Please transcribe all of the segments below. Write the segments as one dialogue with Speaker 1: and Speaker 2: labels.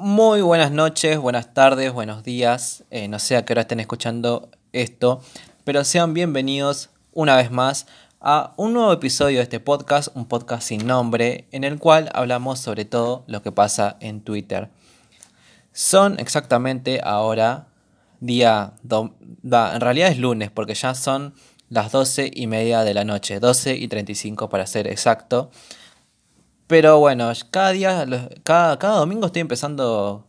Speaker 1: Muy buenas noches, buenas tardes, buenos días. Eh, no sé a qué hora estén escuchando esto, pero sean bienvenidos una vez más a un nuevo episodio de este podcast, un podcast sin nombre, en el cual hablamos sobre todo lo que pasa en Twitter. Son exactamente ahora día, en realidad es lunes, porque ya son las 12 y media de la noche, 12 y 35 para ser exacto. Pero bueno, cada día, cada, cada domingo estoy empezando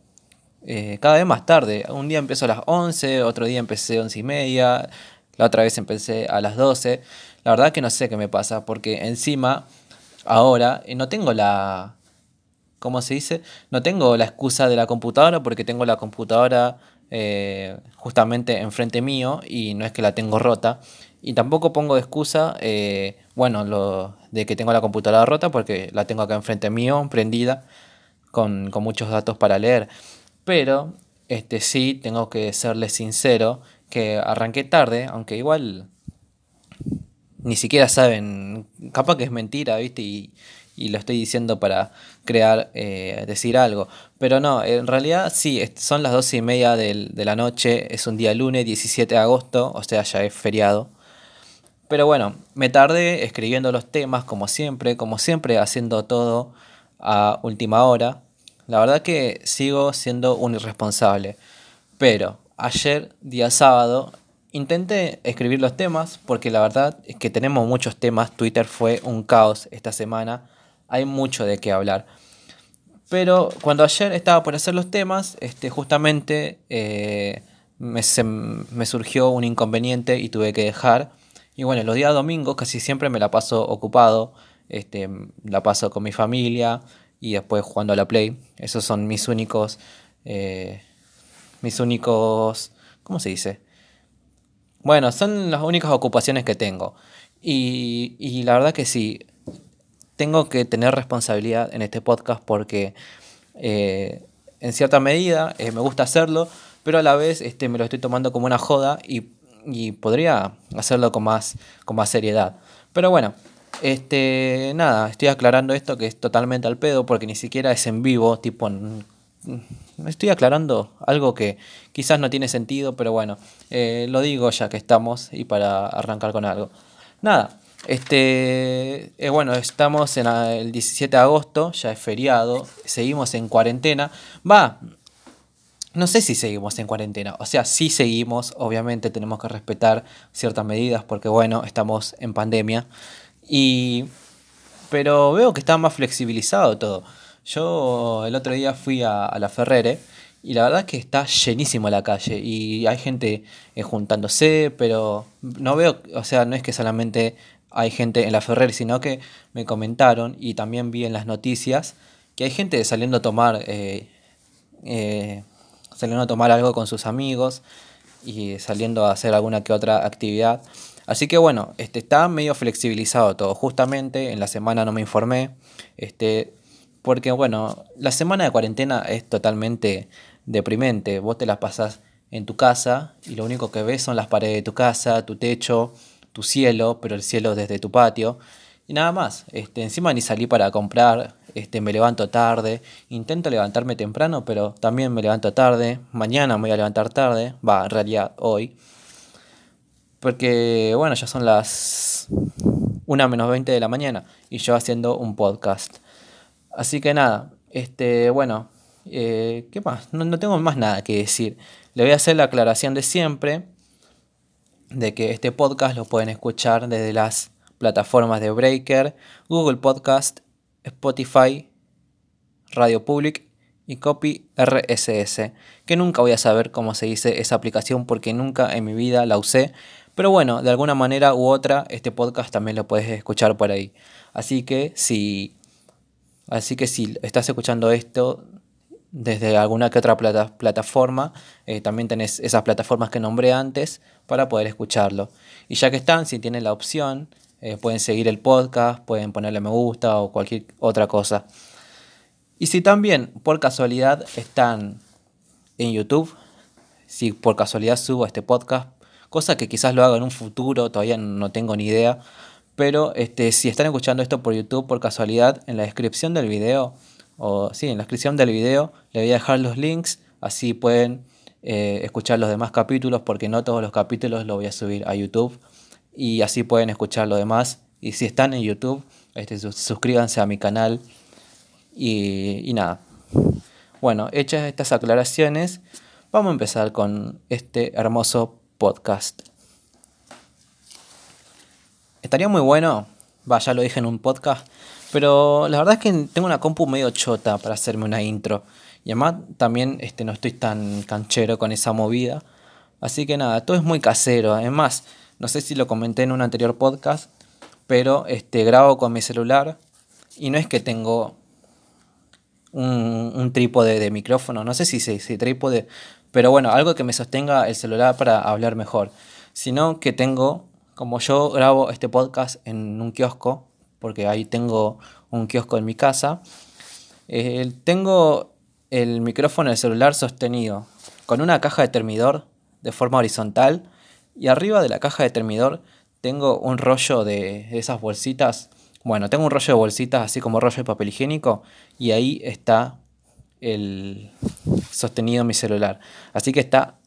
Speaker 1: eh, cada vez más tarde. Un día empiezo a las 11, otro día empecé a 11 y media, la otra vez empecé a las 12. La verdad que no sé qué me pasa, porque encima, ahora, eh, no tengo la... ¿Cómo se dice? No tengo la excusa de la computadora porque tengo la computadora eh, justamente enfrente mío y no es que la tengo rota. Y tampoco pongo de excusa, eh, bueno, lo de que tengo la computadora rota porque la tengo acá enfrente mío, prendida, con, muchos datos para leer. Pero este, sí tengo que serle sincero que arranqué tarde, aunque igual ni siquiera saben, capaz que es mentira, ¿viste? Y, y lo estoy diciendo para crear, eh, decir algo. Pero no, en realidad sí, son las doce y media de la noche, es un día lunes 17 de agosto, o sea, ya es feriado. Pero bueno, me tardé escribiendo los temas como siempre, como siempre haciendo todo a última hora. La verdad que sigo siendo un irresponsable. Pero ayer, día sábado, intenté escribir los temas porque la verdad es que tenemos muchos temas. Twitter fue un caos esta semana. Hay mucho de qué hablar. Pero cuando ayer estaba por hacer los temas, este, justamente eh, me, me surgió un inconveniente y tuve que dejar y bueno, los días domingos casi siempre me la paso ocupado, este, la paso con mi familia y después jugando a la Play. Esos son mis únicos, eh, mis únicos, ¿cómo se dice? Bueno, son las únicas ocupaciones que tengo. Y, y la verdad que sí, tengo que tener responsabilidad en este podcast porque eh, en cierta medida eh, me gusta hacerlo, pero a la vez este, me lo estoy tomando como una joda y y podría hacerlo con más, con más seriedad. Pero bueno, este, nada, estoy aclarando esto que es totalmente al pedo porque ni siquiera es en vivo, tipo, estoy aclarando algo que quizás no tiene sentido, pero bueno, eh, lo digo ya que estamos y para arrancar con algo. Nada, este, eh, bueno, estamos en el 17 de agosto, ya es feriado, seguimos en cuarentena. Va, no sé si seguimos en cuarentena. O sea, sí seguimos, obviamente tenemos que respetar ciertas medidas porque, bueno, estamos en pandemia. Y... Pero veo que está más flexibilizado todo. Yo el otro día fui a, la Ferrere y la verdad es que está llenísimo la calle y hay gente eh, juntándose, pero no veo, o sea, no es que solamente hay gente en la Ferrere, sino que me comentaron y también vi en las noticias que hay gente saliendo a tomar eh, eh, saliendo a tomar algo con sus amigos y saliendo a hacer alguna que otra actividad. Así que bueno, este, está medio flexibilizado todo. Justamente en la semana no me informé, este, porque bueno, la semana de cuarentena es totalmente deprimente. Vos te las pasás en tu casa y lo único que ves son las paredes de tu casa, tu techo, tu cielo, pero el cielo desde tu patio. Y nada más, este, encima ni salí para comprar, este, me levanto tarde, intento levantarme temprano, pero también me levanto tarde, mañana me voy a levantar tarde, va, en realidad hoy, porque bueno, ya son las 1 menos 20 de la mañana y yo haciendo un podcast. Así que nada, este, bueno, eh, ¿qué más? No, no tengo más nada que decir. Le voy a hacer la aclaración de siempre, de que este podcast lo pueden escuchar desde las plataformas de Breaker, Google Podcast, Spotify, Radio Public y Copy RSS, que nunca voy a saber cómo se dice esa aplicación porque nunca en mi vida la usé, pero bueno, de alguna manera u otra este podcast también lo puedes escuchar por ahí. Así que si así que si estás escuchando esto desde alguna que otra plataforma, eh, también tenés esas plataformas que nombré antes para poder escucharlo. Y ya que están, si tienen la opción, eh, pueden seguir el podcast, pueden ponerle me gusta o cualquier otra cosa. Y si también por casualidad están en YouTube, si por casualidad subo este podcast, cosa que quizás lo haga en un futuro, todavía no tengo ni idea, pero este, si están escuchando esto por YouTube por casualidad, en la descripción del video, o sí, en la descripción del video le voy a dejar los links, así pueden eh, escuchar los demás capítulos, porque no todos los capítulos los voy a subir a YouTube. Y así pueden escuchar lo demás. Y si están en YouTube, este, suscríbanse a mi canal. Y, y nada. Bueno, hechas estas aclaraciones, vamos a empezar con este hermoso podcast. Estaría muy bueno, va, ya lo dije en un podcast, pero la verdad es que tengo una compu medio chota para hacerme una intro. Y además también este, no estoy tan canchero con esa movida. Así que nada, todo es muy casero. Además, no sé si lo comenté en un anterior podcast, pero este, grabo con mi celular. Y no es que tengo un, trípode de micrófono, no sé si se trípode, pero bueno, algo que me sostenga el celular para hablar mejor. Sino que tengo, como yo grabo este podcast en un kiosco, porque ahí tengo un kiosco en mi casa, eh, tengo el micrófono del celular sostenido con una caja de termidor de forma horizontal y arriba de la caja de termidor tengo un rollo de esas bolsitas. Bueno, tengo un rollo de bolsitas así como rollo de papel higiénico y ahí está el sostenido mi celular. Así que está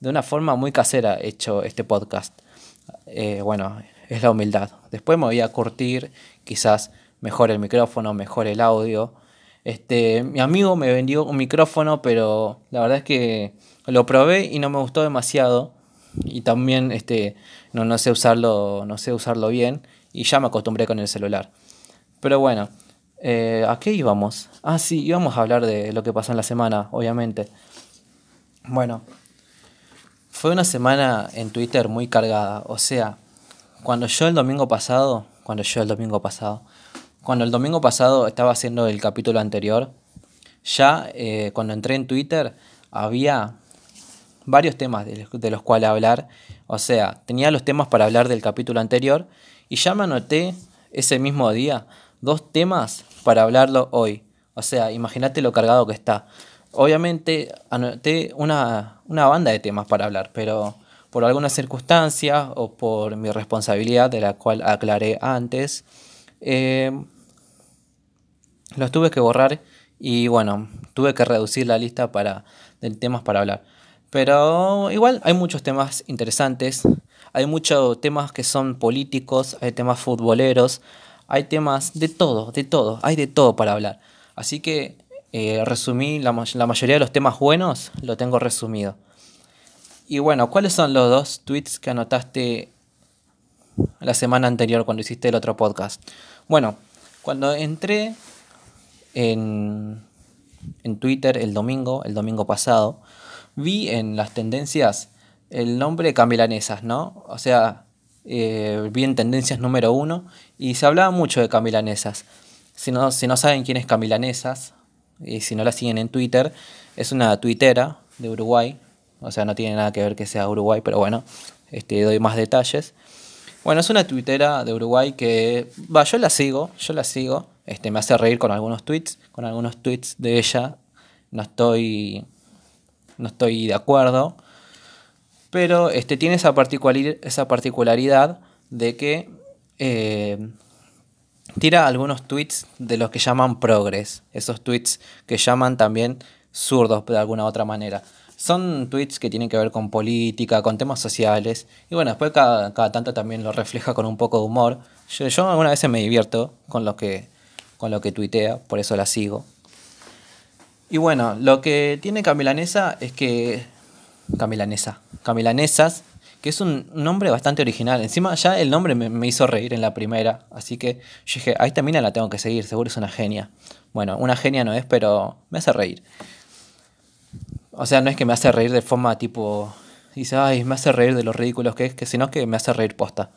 Speaker 1: de una forma muy casera hecho este podcast. Eh, bueno, es la humildad. Después me voy a curtir, quizás mejor el micrófono, mejor el audio este, mi amigo me vendió un micrófono, pero la verdad es que lo probé y no me gustó demasiado. Y también este, no, no, sé usarlo, no sé usarlo bien y ya me acostumbré con el celular. Pero bueno, eh, ¿a qué íbamos? Ah, sí, íbamos a hablar de lo que pasó en la semana, obviamente. Bueno, fue una semana en Twitter muy cargada. O sea, cuando yo el domingo pasado, cuando yo el domingo pasado, cuando el domingo pasado estaba haciendo el capítulo anterior, ya eh, cuando entré en Twitter había varios temas de, los cuales hablar. O sea, tenía los temas para hablar del capítulo anterior y ya me anoté ese mismo día dos temas para hablarlo hoy. O sea, imagínate lo cargado que está. Obviamente anoté una, banda de temas para hablar, pero por alguna circunstancia o por mi responsabilidad, de la cual aclaré antes, eh, los tuve que borrar y bueno, tuve que reducir la lista para, de temas para hablar. Pero igual hay muchos temas interesantes, hay muchos temas que son políticos, hay temas futboleros, hay temas de todo, de todo, hay de todo para hablar. Así que eh, resumí la, la mayoría de los temas buenos, lo tengo resumido. Y bueno, ¿cuáles son los dos tweets que anotaste la semana anterior cuando hiciste el otro podcast? Bueno, cuando entré en, Twitter el domingo, el domingo pasado, vi en las tendencias el nombre Camilanesas, ¿no? O sea, eh, vi en tendencias número uno y se hablaba mucho de Camilanesas. Si no, si no saben quién es Camilanesas, y si no la siguen en Twitter, es una tuitera de Uruguay. O sea, no tiene nada que ver que sea Uruguay, pero bueno, este, doy más detalles. Bueno, es una tuitera de Uruguay que, va, yo la sigo, yo la sigo. Este, me hace reír con algunos tweets, con algunos tweets de ella. No estoy, no estoy de acuerdo. Pero este, tiene esa, esa particularidad de que eh, tira algunos tweets de los que llaman progres. Esos tweets que llaman también zurdos de alguna otra manera. Son tweets que tienen que ver con política, con temas sociales. Y bueno, después cada, tanto también lo refleja con un poco de humor. Yo, yo algunas veces me divierto con lo que con lo que tuitea, por eso la sigo. Y bueno, lo que tiene Camilanesa es que. Camilanesa. Camilanesas, que es un nombre bastante original. Encima ya el nombre me, hizo reír en la primera, así que yo dije, a esta la tengo que seguir, seguro es una genia. Bueno, una genia no es, pero me hace reír. O sea, no es que me hace reír de forma tipo. Dice, ay, me hace reír de lo ridículos que es, que sino que me hace reír posta.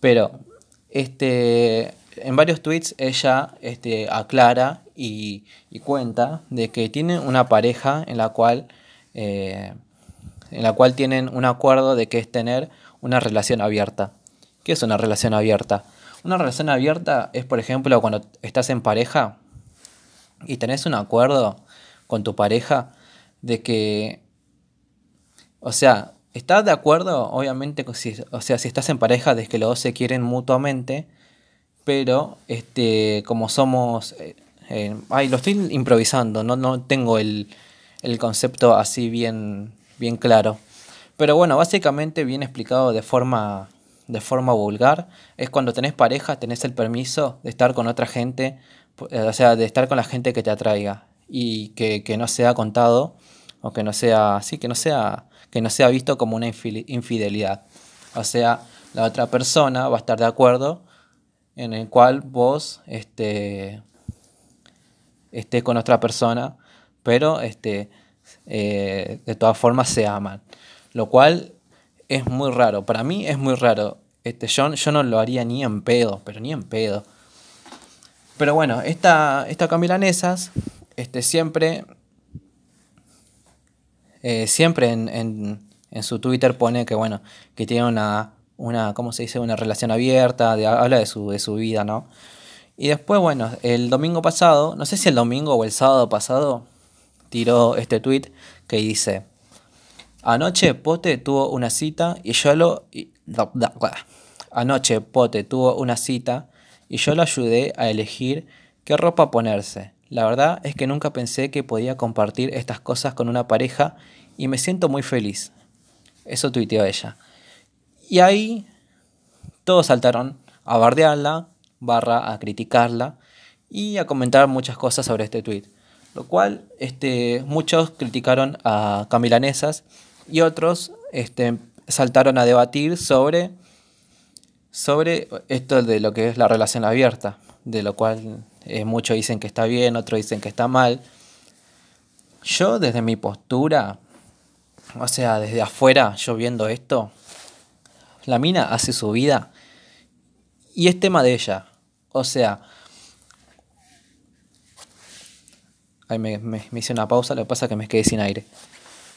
Speaker 1: Pero, este en varios tweets ella este, aclara y, cuenta de que tiene una pareja en la cual eh, en la cual tienen un acuerdo de que es tener una relación abierta. ¿Qué es una relación abierta? Una relación abierta es, por ejemplo, cuando estás en pareja y tenés un acuerdo con tu pareja de que, o sea, estás de acuerdo, obviamente, o sea, si estás en pareja de que los dos se quieren mutuamente, pero este, como somos, eh, Eh, ay, lo estoy improvisando, no, no tengo el, el concepto así bien, bien claro. Pero bueno, básicamente bien explicado de forma, de forma vulgar, es cuando tenés pareja, tenés el permiso de estar con otra gente, eh, o sea, de estar con la gente que te atraiga y que, que no sea contado o que no sea, sí, que no sea, que no sea visto como una infidelidad. O sea, la otra persona va a estar de acuerdo en el cual vos este, estés con otra persona, pero este, eh, de todas formas se aman. Lo cual es muy raro, para mí es muy raro. Este, yo, yo no lo haría ni en pedo, pero ni en pedo. Pero bueno, esta, esta Camilanesas este, siempre, eh, siempre en, en, en, su Twitter pone que, bueno, que tiene una, una ¿cómo se dice? Una relación abierta, de, habla de su, de su vida, ¿no? Y después, bueno, el domingo pasado, no sé si el domingo o el sábado pasado, tiró este tweet que dice, anoche Pote tuvo una cita y yo lo... Anoche Pote tuvo una cita y yo lo ayudé a elegir qué ropa ponerse. La verdad es que nunca pensé que podía compartir estas cosas con una pareja y me siento muy feliz. Eso tuiteó ella. Y ahí todos saltaron a bardearla, barra a criticarla y a comentar muchas cosas sobre este tweet. Lo cual este, muchos criticaron a Camilanesas y otros este, saltaron a debatir sobre sobre esto de lo que es la relación abierta, de lo cual eh, muchos dicen que está bien, otros dicen que está mal. Yo desde mi postura, o sea, desde afuera, yo viendo esto, la mina hace su vida y es tema de ella. O sea, ahí me, me, hice una pausa, lo que pasa es que me quedé sin aire.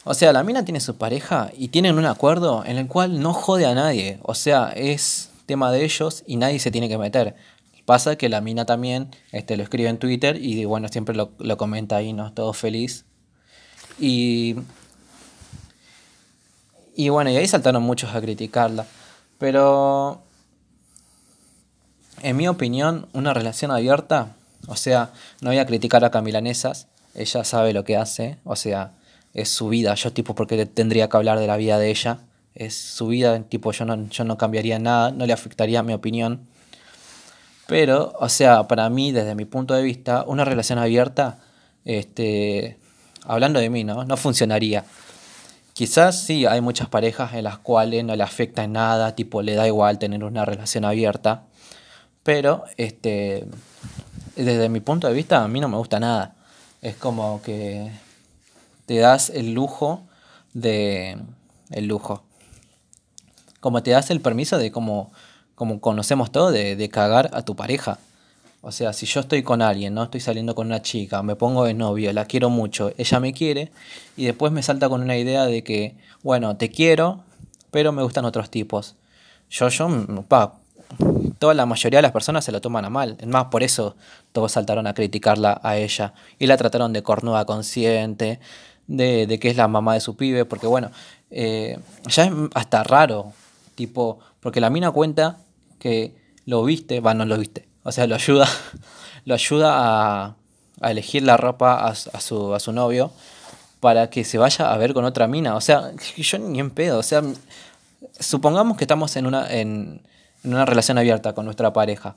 Speaker 1: O sea, la mina tiene su pareja y tienen un acuerdo en el cual no jode a nadie. O sea, es tema de ellos y nadie se tiene que meter. Pasa que la mina también este, lo escribe en Twitter y bueno, siempre lo, lo comenta ahí, ¿no? Todo feliz. Y, y bueno, y ahí saltaron muchos a criticarla. Pero, en mi opinión, una relación abierta, o sea, no voy a criticar a Camilanesas, ella sabe lo que hace, o sea, es su vida, yo tipo, porque tendría que hablar de la vida de ella? es su vida, tipo yo no, yo no cambiaría nada, no le afectaría mi opinión. Pero, o sea, para mí, desde mi punto de vista, una relación abierta, este, hablando de mí, ¿no? No funcionaría. Quizás sí, hay muchas parejas en las cuales no le afecta en nada, tipo le da igual tener una relación abierta. Pero, este, desde mi punto de vista, a mí no me gusta nada. Es como que te das el lujo de... El lujo como te das el permiso de como, como conocemos todo, de, de cagar a tu pareja. O sea, si yo estoy con alguien, no estoy saliendo con una chica, me pongo de novio, la quiero mucho, ella me quiere, y después me salta con una idea de que, bueno, te quiero, pero me gustan otros tipos. Yo, yo, pa, toda la mayoría de las personas se lo toman a mal. Es más, por eso todos saltaron a criticarla a ella. Y la trataron de cornuda consciente, de, de que es la mamá de su pibe, porque bueno, eh, ya es hasta raro Tipo, porque la mina cuenta que lo viste, va, no lo viste. O sea, lo ayuda, lo ayuda a, a elegir la ropa a, su, a su novio para que se vaya a ver con otra mina. O sea, yo ni en pedo. O sea, supongamos que estamos en una, en una relación abierta con nuestra pareja.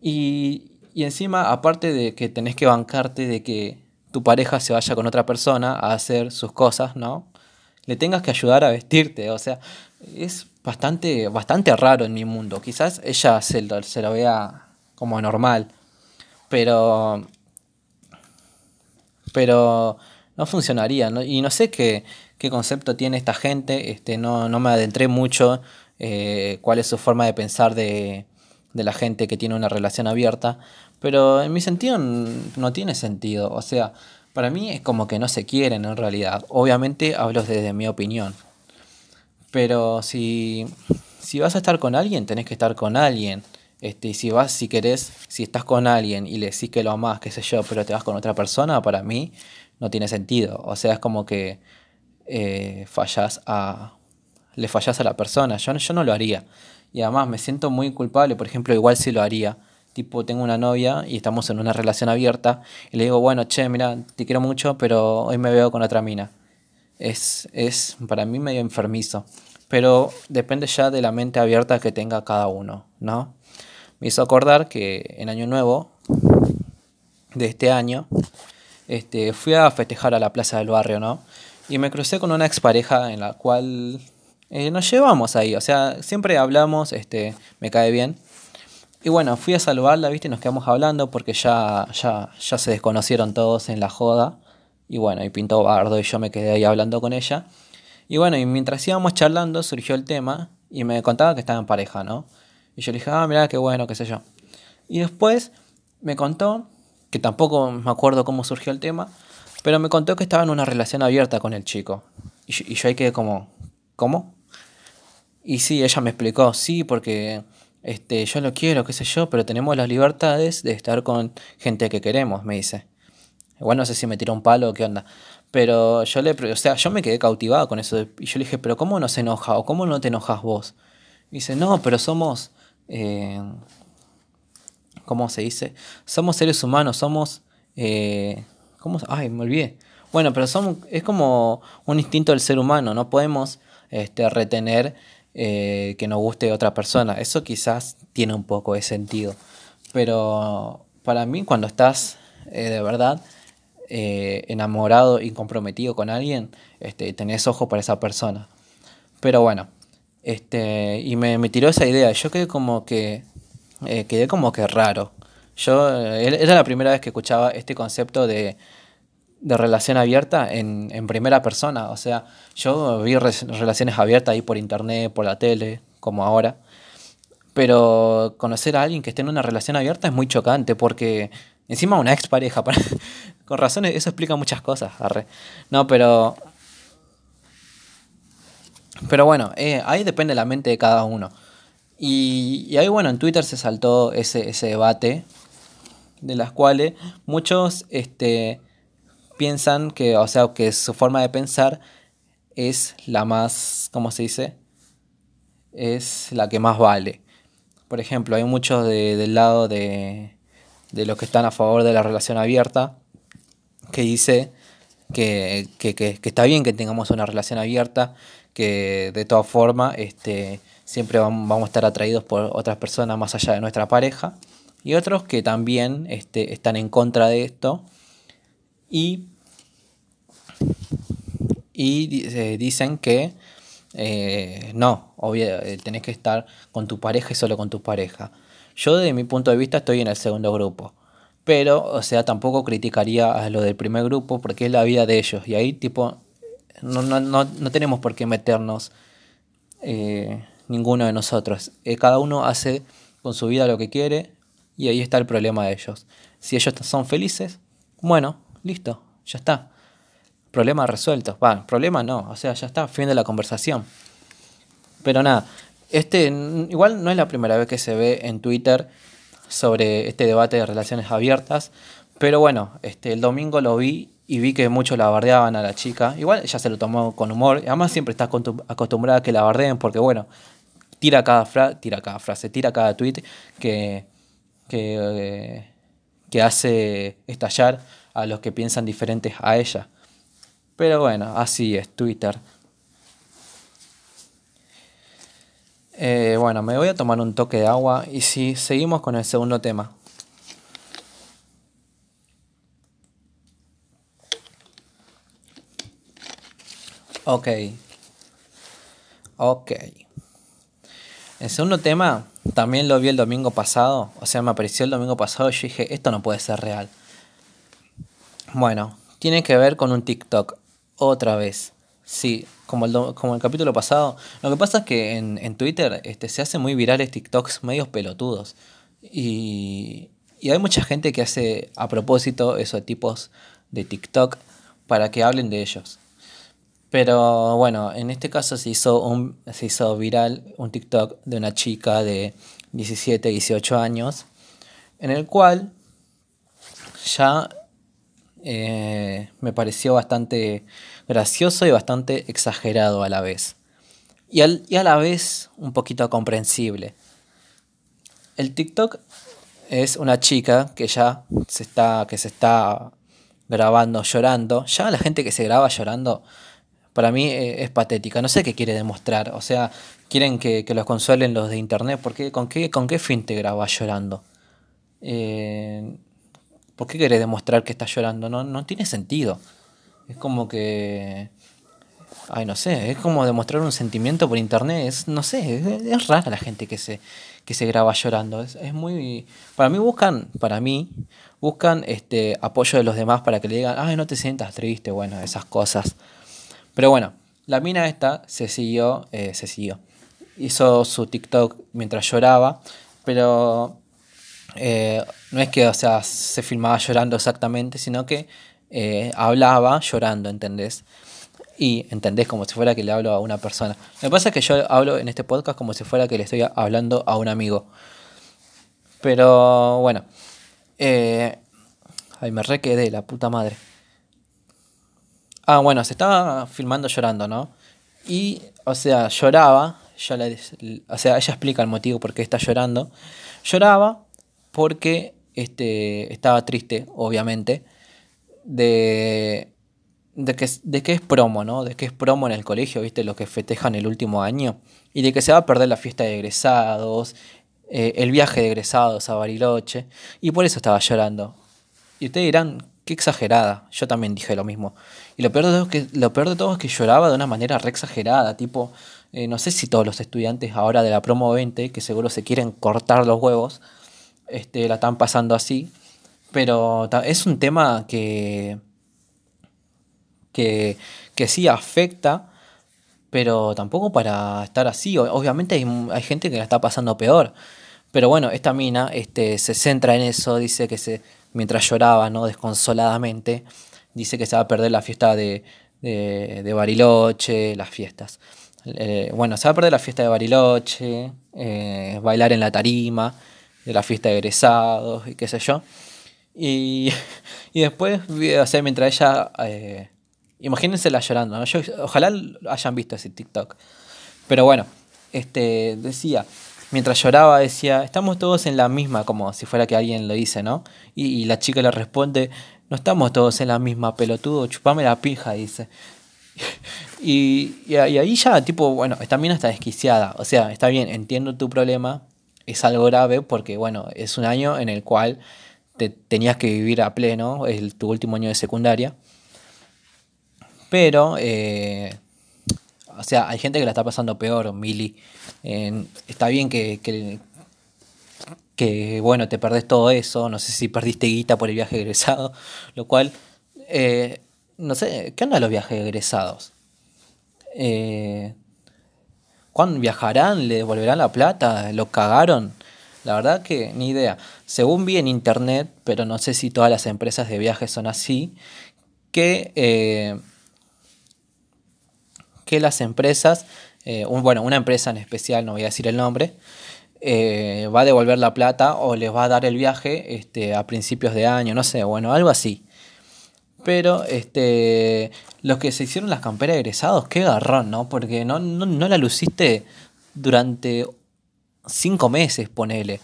Speaker 1: Y, y encima, aparte de que tenés que bancarte de que tu pareja se vaya con otra persona a hacer sus cosas, ¿no? Le tengas que ayudar a vestirte. O sea, es bastante, bastante raro en mi mundo. Quizás ella se lo, se lo vea como normal, pero, pero no funcionaría. Y no sé qué, qué, concepto tiene esta gente, este, no, no me adentré mucho eh, cuál es su forma de pensar de, de la gente que tiene una relación abierta, pero en mi sentido no tiene sentido. O sea, para mí es como que no se quieren en realidad. Obviamente hablo desde mi opinión. Pero si, si vas a estar con alguien, tenés que estar con alguien. Este, y si vas, si querés, si estás con alguien y le decís que lo amás, qué sé yo, pero te vas con otra persona, para mí no tiene sentido. O sea, es como que eh, fallas a. le fallas a la persona. Yo, yo no lo haría. Y además me siento muy culpable, por ejemplo, igual si lo haría. tipo tengo una novia y estamos en una relación abierta y le digo, bueno, che, mira, te quiero mucho, pero hoy me veo con otra mina. Es, es para mí medio enfermizo, pero depende ya de la mente abierta que tenga cada uno, ¿no? Me hizo acordar que en Año Nuevo de este año, este, fui a festejar a la plaza del barrio, ¿no? Y me crucé con una expareja en la cual eh, nos llevamos ahí, o sea, siempre hablamos, este, me cae bien. Y bueno, fui a saludarla, ¿viste? Nos quedamos hablando porque ya, ya, ya se desconocieron todos en la joda. Y bueno, y pintó bardo y yo me quedé ahí hablando con ella. Y bueno, y mientras íbamos charlando surgió el tema y me contaba que estaba en pareja, ¿no? Y yo le dije, ah, mira, qué bueno, qué sé yo. Y después me contó, que tampoco me acuerdo cómo surgió el tema, pero me contó que estaba en una relación abierta con el chico. Y yo, y yo ahí quedé como, ¿cómo? Y sí, ella me explicó, sí, porque este, yo lo quiero, qué sé yo, pero tenemos las libertades de estar con gente que queremos, me dice. Igual no sé si me tiró un palo o qué onda. Pero yo le, o sea, yo me quedé cautivado con eso. Y yo le dije, pero ¿cómo no se enoja? ¿O cómo no te enojas vos? Y dice, no, pero somos, eh, ¿cómo se dice? Somos seres humanos, somos, eh, ¿cómo? Ay, me olvidé. Bueno, pero somos, es como un instinto del ser humano, no podemos este, retener eh, que nos guste otra persona. Eso quizás tiene un poco de sentido. Pero para mí cuando estás eh, de verdad eh, enamorado y comprometido con alguien, este, tenés ojo para esa persona. Pero bueno, este, y me, me tiró esa idea. Yo quedé como que, quedé como que raro. Yo, era la primera vez que escuchaba este concepto de de relación abierta en, en, primera persona. O sea, yo vi relaciones abiertas ahí por internet, por la tele, como ahora. Pero conocer a alguien que esté en una relación abierta es muy chocante porque encima una expareja, con razones, eso explica muchas cosas. Arre. No, pero... Pero bueno, eh, ahí depende la mente de cada uno. Y, y ahí bueno, en Twitter se saltó ese, ese debate de las cuales muchos este, piensan que, o sea, que su forma de pensar es la más, ¿cómo se dice? Es la que más vale. Por ejemplo, hay muchos del lado de, de los que están a favor de la relación abierta que dice que, que, que, está bien que tengamos una relación abierta, que de todas formas este, siempre vamos a estar atraídos por otras personas más allá de nuestra pareja. Y otros que también este, están en contra de esto y, y eh, dicen que eh, no, obvio, eh, tenés que estar con tu pareja y solo con tu pareja. Yo desde mi punto de vista estoy en el segundo grupo. Pero, o sea, tampoco criticaría a lo del primer grupo porque es la vida de ellos. Y ahí, tipo, no, no, no, no tenemos por qué meternos ninguno de nosotros. cada uno hace con su vida lo que quiere y ahí está el problema de ellos. Si ellos son felices, bueno, Listo, ya está. Problema resuelto. Va, problema no, o sea, ya está, fin de la conversación. Pero nada, este igual no es la primera vez que se ve en Twitter sobre este debate de relaciones abiertas, pero bueno, este el domingo lo vi y vi que muchos la bardeaban a la chica. Igual ella se lo tomó con humor, además siempre está acostumbrada a que la bardeen porque bueno, tira cada frase, tira cada frase, tira cada tweet que que, que hace estallar a los que piensan diferentes a ella. Pero bueno, así es Twitter. Eh, bueno, me voy a tomar un toque de agua y si seguimos con el segundo tema. Ok. Ok. El segundo tema también lo vi el domingo pasado. O sea, me apareció el domingo pasado y yo dije, esto no puede ser real. Bueno, tiene que ver con un TikTok. Otra vez. Sí, como el, como el capítulo pasado. Lo que pasa es que en, Twitter este, se hacen muy virales TikToks medios pelotudos. Y, y hay mucha gente que hace a propósito esos tipos de TikTok para que hablen de ellos. Pero bueno, en este caso se hizo, un, se hizo viral un TikTok de una chica de 17, 18 años, en el cual ya eh, me pareció bastante gracioso y bastante exagerado a la vez. Y, y, a la vez un poquito comprensible. El TikTok es una chica que ya se está, que se está grabando llorando. Ya la gente que se graba llorando, para mí eh, es patética. No sé qué quiere demostrar. O sea, quieren que, los consuelen los de internet. ¿Por con, qué, ¿Con qué fin te grabas llorando? Eh, ¿Por qué querés demostrar que estás llorando? No, no tiene sentido. Es como que Ay, no sé, es como demostrar un sentimiento por internet. Es, no sé, es, rara la gente que se, que se graba llorando. Es, es, muy. Para mí buscan, para mí, buscan este apoyo de los demás para que le digan, ay, no te sientas triste, bueno, esas cosas. Pero bueno, la mina esta se siguió, eh, se siguió. Hizo su TikTok mientras lloraba, pero eh, no es que, o sea, se filmaba llorando exactamente, sino que eh, hablaba llorando, ¿entendés? y entendés como si fuera que le hablo a una persona. Lo que pasa es que yo hablo en este podcast como si fuera que le estoy hablando a un amigo. Pero bueno. Eh, ay, me re quedé, la puta madre. Ah, bueno, se estaba filmando llorando, ¿no? Y, o sea, lloraba. Yo o sea, ella explica el motivo por qué está llorando. Lloraba porque este, estaba triste, obviamente, de de que, de que es promo, ¿no? De que es promo en el colegio, ¿viste? Lo que festejan el último año. Y de que se va a perder la fiesta de egresados, eh, el viaje de egresados a Bariloche. Y por eso estaba llorando. Y ustedes dirán, qué exagerada. Yo también dije lo mismo. Y lo peor de todo es que, lo peor de todo es que lloraba de una manera re exagerada. Tipo, eh, no sé si todos los estudiantes ahora de la promo 20, que seguro se quieren cortar los huevos, este, la están pasando así. Pero es un tema que que, que sí afecta, pero tampoco para estar así. Obviamente hay, gente que la está pasando peor. Pero bueno, esta mina este, se centra en eso, dice que se, mientras lloraba, ¿no? Desconsoladamente, dice que se va a perder la fiesta de, de, Bariloche, las fiestas. Eh, bueno, se va a perder la fiesta de Bariloche, eh, bailar en la tarima, de la fiesta de egresados y qué sé yo. Y, y después, o sea, mientras ella eh, Imagínensela llorando, ¿no? ojalá hayan visto ese TikTok. Pero bueno, este, decía, mientras lloraba decía, estamos todos en la misma, como si fuera que alguien lo dice, ¿no? Y, la chica le responde, no estamos todos en la misma, pelotudo, chupame la pija, dice. y, y, ahí ya, tipo, bueno, esta mina está desquiciada. O sea, está bien, entiendo tu problema, es algo grave porque, bueno, es un año en el cual te tenías que vivir a pleno, es tu último año de secundaria. Pero, eh, o sea, hay gente que la está pasando peor, Mili. está bien que, que, bueno, te perdés todo eso. No sé si perdiste guita por el viaje egresado. Lo cual, eh, no sé, ¿qué onda los viajes egresados? Eh, ¿Cuándo viajarán? ¿Le devolverán la plata? ¿Lo cagaron? La verdad que ni idea. Según vi en internet, pero no sé si todas las empresas de viajes son así, que eh, que las empresas, eh, bueno, una empresa en especial, no voy a decir el nombre, eh, va a devolver la plata o les va a dar el viaje este, a principios de año, no sé, bueno, algo así. Pero este, los que se hicieron las camperas egresados, qué garrón, ¿no? Porque no, no, la luciste durante cinco meses, ponele.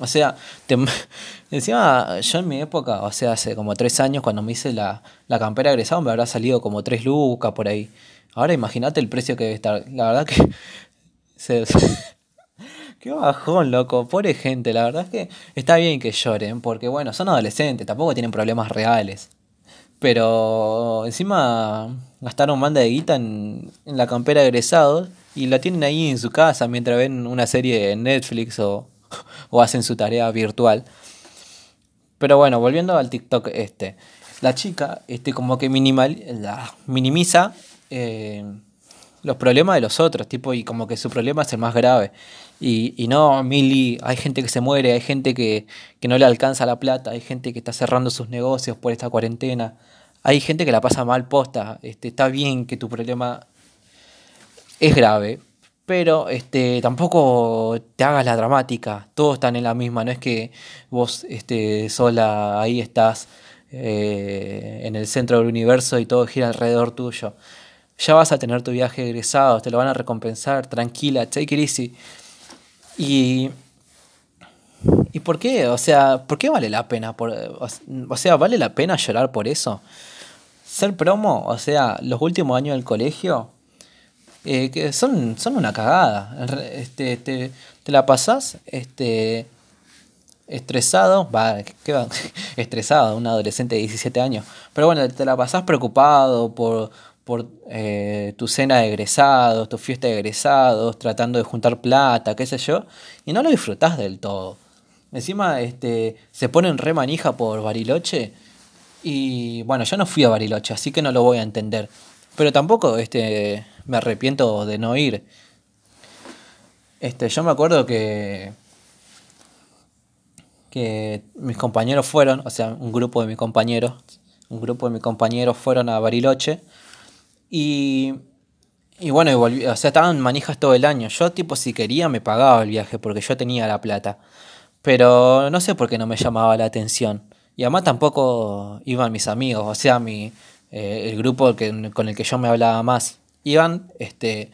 Speaker 1: O sea, encima yo en mi época, o sea, hace como tres años cuando me hice la, la campera egresado me habrá salido como tres lucas por ahí. Ahora imagínate el precio que debe estar. La verdad que... Qué bajón, loco. Pobre gente. La verdad es que está bien que lloren, porque bueno, son adolescentes, tampoco tienen problemas reales. Pero encima gastaron manda de guita en, en la campera egresado y la tienen ahí en su casa mientras ven una serie en Netflix o, o hacen su tarea virtual. Pero bueno, volviendo al TikTok este. La chica este, como que minimal, la, minimiza eh, los problemas de los otros, tipo, y como que su problema es el más grave. Y, y no, Mili, hay gente que se muere, hay gente que, que no le alcanza la plata, hay gente que está cerrando sus negocios por esta cuarentena, hay gente que la pasa mal posta. Este, está bien que tu problema es grave, pero este, tampoco te hagas la dramática, todos están en la misma, no es que vos este, sola ahí estás eh, en el centro del universo y todo gira alrededor tuyo. Ya vas a tener tu viaje egresado, te lo van a recompensar, tranquila, take it easy. Y, ¿Y por qué? O sea, ¿por qué vale la pena? Por, o sea, ¿vale la pena llorar por eso? Ser promo, o sea, los últimos años del colegio, eh, que son, son una cagada. Este, te, la pasás este, estresado, va, ¿qué va? estresado, un adolescente de 17 años. Pero bueno, te la pasás preocupado por, por eh, tu cena de egresados, tu fiesta de egresados, tratando de juntar plata, qué sé yo, y no lo disfrutás del todo. Encima este, se ponen re manija por Bariloche y bueno, yo no fui a Bariloche, así que no lo voy a entender. Pero tampoco este, me arrepiento de no ir. Este, yo me acuerdo que que mis compañeros fueron, o sea, un grupo de mis compañeros, un grupo de mis compañeros fueron a Bariloche y, y bueno, o sea, estaban manijas todo el año. Yo tipo si quería me pagaba el viaje porque yo tenía la plata, pero no sé por qué no me llamaba la atención. Y además tampoco iban mis amigos, o sea, mi, eh, el grupo que, con el que yo me hablaba más. Iban este,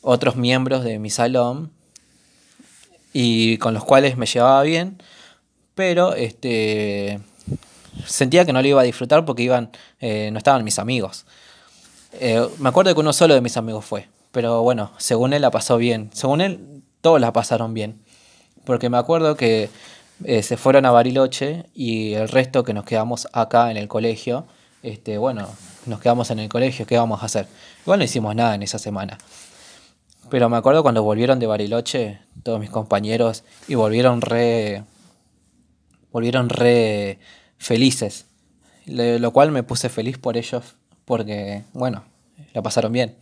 Speaker 1: otros miembros de mi salón y con los cuales me llevaba bien pero este, sentía que no lo iba a disfrutar porque iban, eh, no estaban mis amigos. Eh, me acuerdo que uno solo de mis amigos fue, pero bueno, según él la pasó bien. Según él, todos la pasaron bien. Porque me acuerdo que eh, se fueron a Bariloche y el resto que nos quedamos acá en el colegio, este, bueno, nos quedamos en el colegio, ¿qué vamos a hacer? Igual no hicimos nada en esa semana. Pero me acuerdo cuando volvieron de Bariloche, todos mis compañeros, y volvieron re volvieron re felices. lo cual me puse feliz por ellos porque, bueno, la pasaron bien.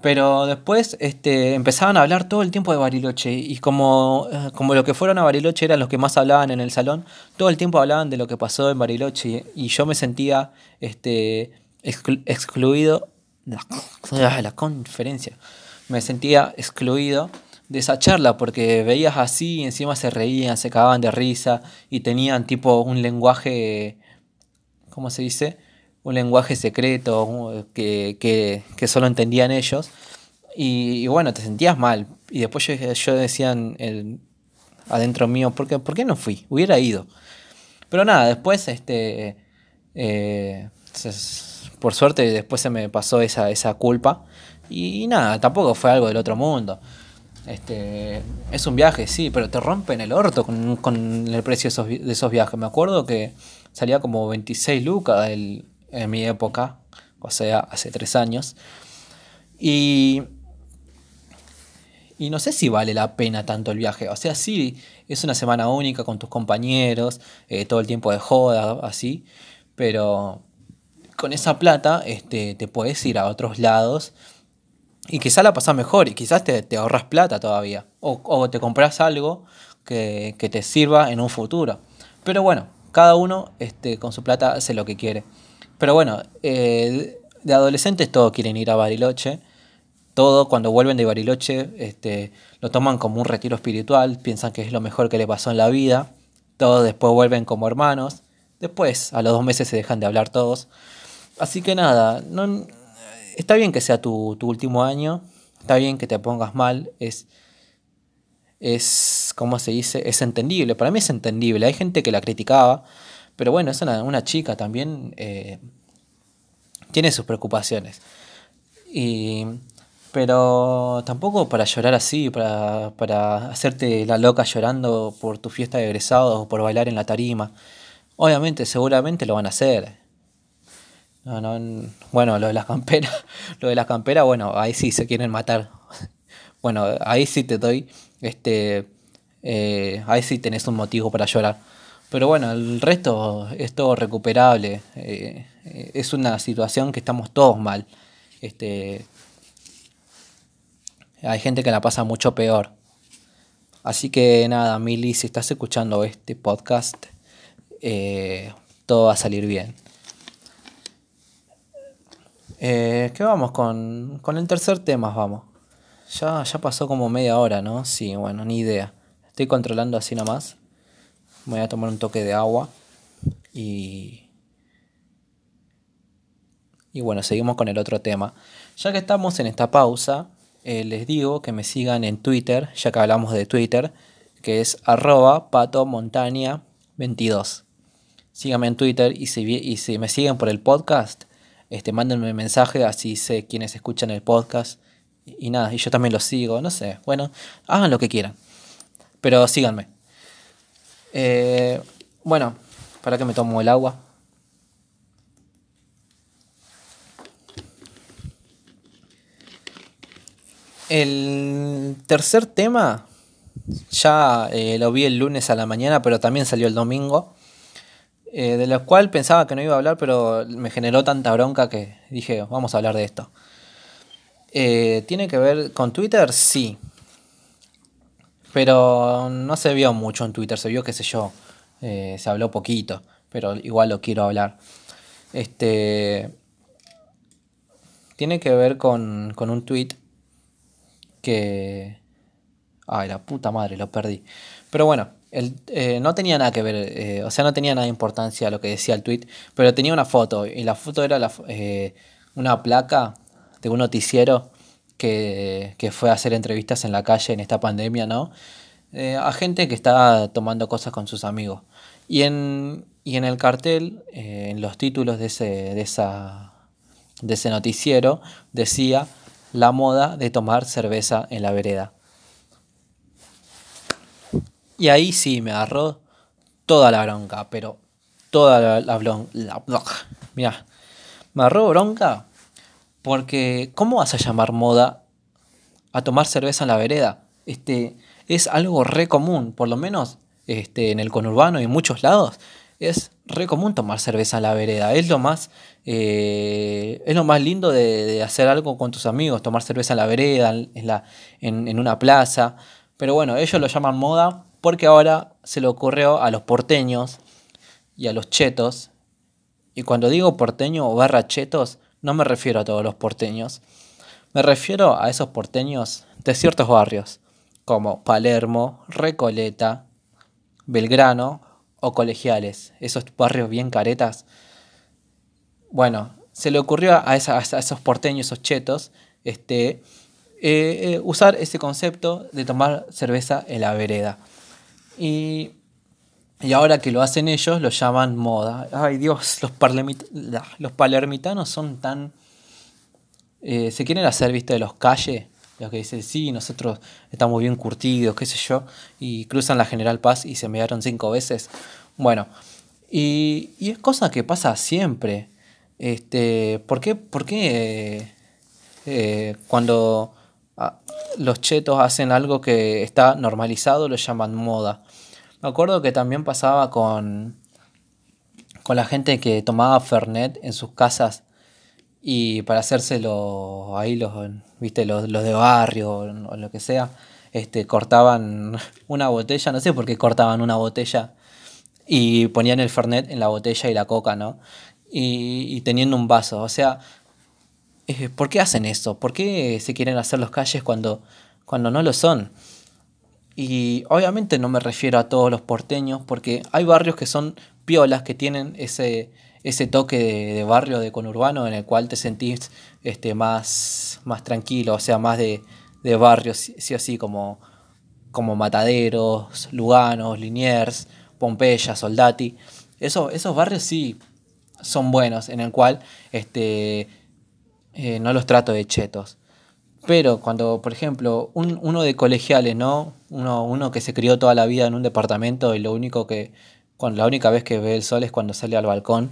Speaker 1: Pero después este, empezaban a hablar todo el tiempo de Bariloche y como, eh, como lo que fueron a Bariloche eran los que más hablaban en el salón, todo el tiempo hablaban de lo que pasó en Bariloche y, yo me sentía este, excluido. la conferencia. Me sentía excluido de esa charla porque veías así y encima se reían, se cagaban de risa y tenían tipo un lenguaje, ¿cómo se dice? Un lenguaje secreto que, que, que solo entendían ellos. Y, bueno, te sentías mal. Y después yo, yo decía adentro mío, ¿por qué, ¿por qué no fui? Hubiera ido. Pero nada, después, este, eh, por suerte, después se me pasó esa, esa culpa. Y nada, tampoco fue algo del otro mundo. Este, es un viaje, sí, pero te rompen el orto con, el precio de esos, viajes. Me acuerdo que salía como 26 lucas en mi época, o sea, hace tres años. Y, y no sé si vale la pena tanto el viaje. O sea, sí, es una semana única con tus compañeros, eh, todo el tiempo de joda, así. Pero con esa plata este, te puedes ir a otros lados y quizás la pasás mejor y quizás te, ahorras plata todavía. O, te compras algo que, te sirva en un futuro. Pero bueno, cada uno este, con su plata hace lo que quiere. Pero bueno, eh, de adolescentes todos quieren ir a Bariloche. Todos cuando vuelven de Bariloche este, lo toman como un retiro espiritual, piensan que es lo mejor que le pasó en la vida. Todos después vuelven como hermanos. Después, a los dos meses se dejan de hablar todos. Así que nada, no, está bien que sea tu, último año, está bien que te pongas mal, es, es, ¿cómo se dice? Es entendible, para mí es entendible, hay gente que la criticaba, pero bueno, es una, chica también, eh, tiene sus preocupaciones. Y, pero tampoco para llorar así, para, para hacerte la loca llorando por tu fiesta de egresados o por bailar en la tarima. Obviamente, seguramente lo van a hacer. No, no, bueno, lo de las camperas, lo de las camperas, bueno, ahí sí se quieren matar. Bueno, ahí sí te doy, este, eh, ahí sí tenés un motivo para llorar. Pero bueno, el resto es todo recuperable. Eh, es una situación que estamos todos mal. Este, hay gente que la pasa mucho peor. Así que nada, Mili, si estás escuchando este podcast, eh, todo va a salir bien. Eh, ¿Qué vamos con, con el tercer tema? Vamos. Ya, ya pasó como media hora, ¿no? Sí, bueno, ni idea. Estoy controlando así nomás. Voy a tomar un toque de agua. Y. Y bueno, seguimos con el otro tema. Ya que estamos en esta pausa, eh, les digo que me sigan en Twitter, ya que hablamos de Twitter, que es arroba patomontaña22. Síganme en Twitter y si, y si me siguen por el podcast, este, mándenme mensaje, así sé quiénes escuchan el podcast. Y, nada, y yo también los sigo, no sé. Bueno, hagan lo que quieran. Pero síganme. Eh, bueno, para que me tomo el agua. El tercer tema ya eh, lo vi el lunes a la mañana, pero también salió el domingo. Eh, de lo cual pensaba que no iba a hablar, pero me generó tanta bronca que dije, vamos a hablar de esto. Eh, ¿Tiene que ver con Twitter? Sí. Pero no se vio mucho en Twitter, se vio, qué sé yo, se habló poquito, pero igual lo quiero hablar. Este. Tiene que ver con, con un tweet que... Ay, la puta madre, lo perdí. Pero bueno, eh, no tenía nada que ver, eh, o sea, no tenía nada de importancia lo que decía el tweet, pero tenía una foto, y la foto era eh, una placa de un noticiero que, fue a hacer entrevistas en la calle en esta pandemia, ¿no? a gente que estaba tomando cosas con sus amigos. Y en, y en el cartel, en los títulos de ese, de, esa, de ese noticiero, decía la moda de tomar cerveza en la vereda. Y ahí sí me agarró toda la bronca, pero toda la, la bronca. Mira, me agarró bronca porque ¿cómo vas a llamar moda a tomar cerveza en la vereda? Este es algo re común, por lo menos este, en el conurbano y en muchos lados es re común tomar cerveza en la vereda. Es lo más, eh, es lo más lindo de, hacer algo con tus amigos, tomar cerveza en la vereda, en, la, en, una plaza. Pero bueno, ellos lo llaman moda porque ahora se le ocurrió a los porteños y a los chetos. Y cuando digo porteño o barra chetos, no me refiero a todos los porteños. Me refiero a esos porteños de ciertos barrios, como Palermo, Recoleta, Belgrano o colegiales, esos barrios bien caretas. Bueno, se le ocurrió a, esos porteños, esos chetos, este, eh, eh, usar ese concepto de tomar cerveza en la vereda. Y, y, ahora que lo hacen ellos, lo llaman moda. Ay Dios, los, los palermitanos son tan... Eh, se quieren hacer, viste, de los calles los que dicen, sí, nosotros estamos bien curtidos, qué sé yo, y cruzan la General Paz y se me dieron cinco veces. Bueno, y, es cosa que pasa siempre. Este, ¿Por qué, por qué eh, cuando ah, los chetos hacen algo que está normalizado lo llaman moda? Me acuerdo que también pasaba con, con la gente que tomaba Fernet en sus casas y para hacérselo ahí los, viste, los, de barrio o lo que sea, este, cortaban una botella, no sé por qué cortaban una botella y ponían el Fernet en la botella y la coca, ¿no? Y, teniendo un vaso, o sea, eh, ¿por qué hacen eso? ¿Por qué se quieren hacer los calles cuando, cuando no lo son? Y obviamente no me refiero a todos los porteños, porque hay barrios que son piolas, que tienen ese, ese toque de, barrio, de conurbano, en el cual te sentís este, más, más tranquilo, o sea, más de, de barrio, sí, así como, como Mataderos, Luganos, Liniers, Pompeya, Soldati. Eso, esos barrios sí son buenos, en el cual este, eh, no los trato de chetos. Pero cuando, por ejemplo, un, uno de colegiales, ¿no? Uno, uno que se crió toda la vida en un departamento y lo único que cuando la única vez que ve el sol es cuando sale al balcón.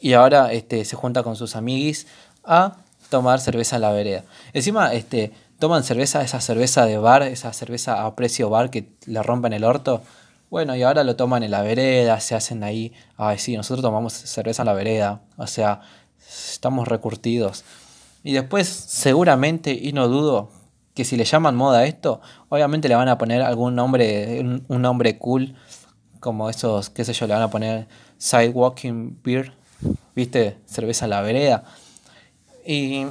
Speaker 1: Y ahora este, se junta con sus amiguis a tomar cerveza en la vereda. Encima, este, toman cerveza, esa cerveza de bar, esa cerveza a precio bar que le rompen el orto. Bueno, y ahora lo toman en la vereda, se hacen ahí, ay sí, nosotros tomamos cerveza en la vereda, o sea, estamos recurtidos. Y después, seguramente, y no dudo, que si le llaman moda a esto, obviamente le van a poner algún nombre, un nombre cool como esos, qué sé yo, le van a poner sidewalking beer, ¿viste? Cerveza en la vereda. Y,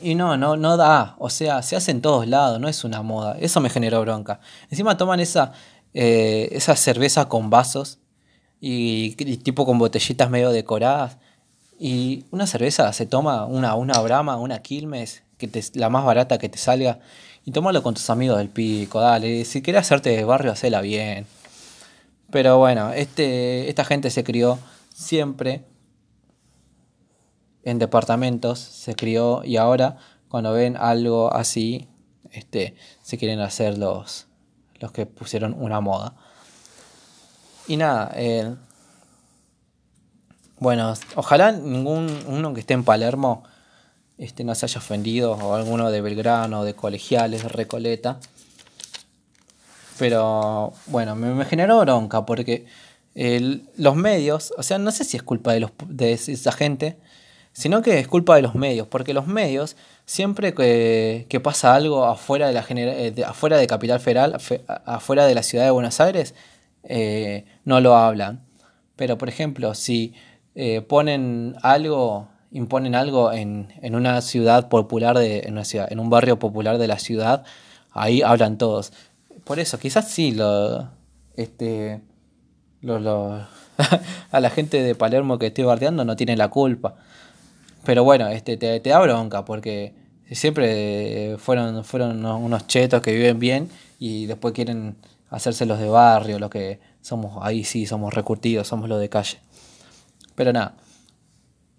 Speaker 1: y no, no, no da, o sea, se hace en todos lados, no es una moda. Eso me generó bronca. Encima toman esa, eh, esa cerveza con vasos y, tipo con botellitas medio decoradas. Y una cerveza se toma, una, una Brahma, una Quilmes, que te, la más barata que te salga, y tomalo con tus amigos del pico, dale. Si quieres hacerte de barrio, hacela bien. Pero bueno, este, esta gente se crió siempre en departamentos, se crió y ahora cuando ven algo así, este, se quieren hacer los, los que pusieron una moda. Y nada, eh, bueno, ojalá ningún uno que esté en Palermo este, no se haya ofendido, o alguno de Belgrano, de Colegiales, de Recoleta. Pero bueno, me, generó bronca porque los medios, o sea, no sé si es culpa de, los, de esa gente, sino que es culpa de los medios, porque los medios, siempre que, que pasa algo afuera de, la eh, afuera de Capital Federal, afuera de la ciudad de Buenos Aires, eh, no lo hablan. Pero, por ejemplo, si eh, ponen algo, imponen algo en, una ciudad popular, de, en, en un barrio popular de la ciudad, ahí hablan todos. Por eso, quizás sí, lo, este, a la gente de Palermo que estoy bardeando no tiene la culpa. Pero bueno, este, te, te da bronca porque siempre fueron, fueron unos chetos que viven bien y después quieren hacerse los de barrio, lo que somos, ahí sí somos recurtidos, somos los de calle. Pero nada,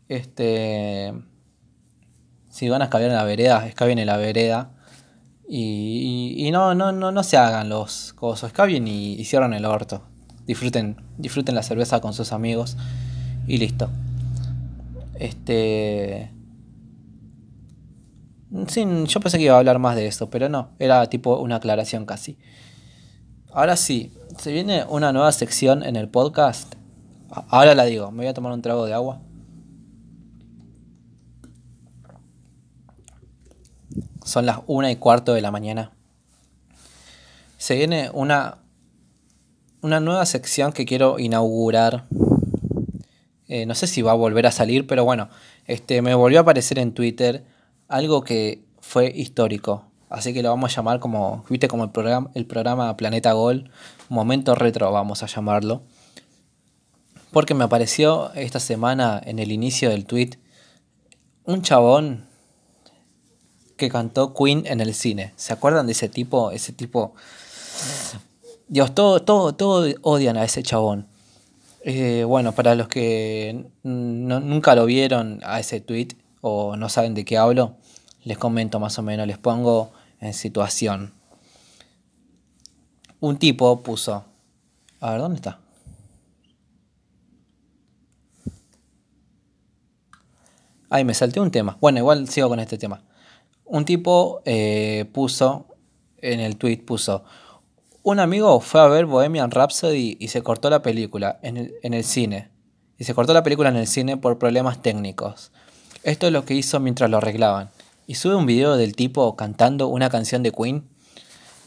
Speaker 1: este, si van a escabiar en la vereda, escabien en la vereda. Y, no, no, no, no se hagan los cosos, escabien y, y cierran el orto. Disfruten, disfruten la cerveza con sus amigos y listo. Este. Yo pensé que iba a hablar más de esto, pero no, era tipo una aclaración casi. Ahora sí, se viene una nueva sección en el podcast. Ahora la digo, me voy a tomar un trago de agua. Son las una y cuarto de la mañana. Se viene una, una nueva sección que quiero inaugurar eh, no sé si va a volver a salir, pero bueno, este, me volvió a aparecer en Twitter algo que fue histórico. Así que lo vamos a llamar como, viste, como el programa, el programa Planeta Gol, Momento Retro, vamos a llamarlo. Porque me apareció esta semana en el inicio del tweet un chabón que cantó Queen en el cine. ¿Se acuerdan de ese tipo? Ese tipo. Dios, todo, todo, todo odian a ese chabón. Eh, bueno, para los que nunca lo vieron a ese tweet o no saben de qué hablo, les comento más o menos, les pongo en situación. Un tipo puso... A ver, ¿dónde está? Ay, me salté un tema. Bueno, igual sigo con este tema. Un tipo eh, puso en el tweet, puso, un amigo fue a ver Bohemian Rhapsody y se cortó la película en el, cine. Y se cortó la película en el cine por problemas técnicos. Esto es lo que hizo mientras lo arreglaban. Y sube un video del tipo cantando una canción de Queen.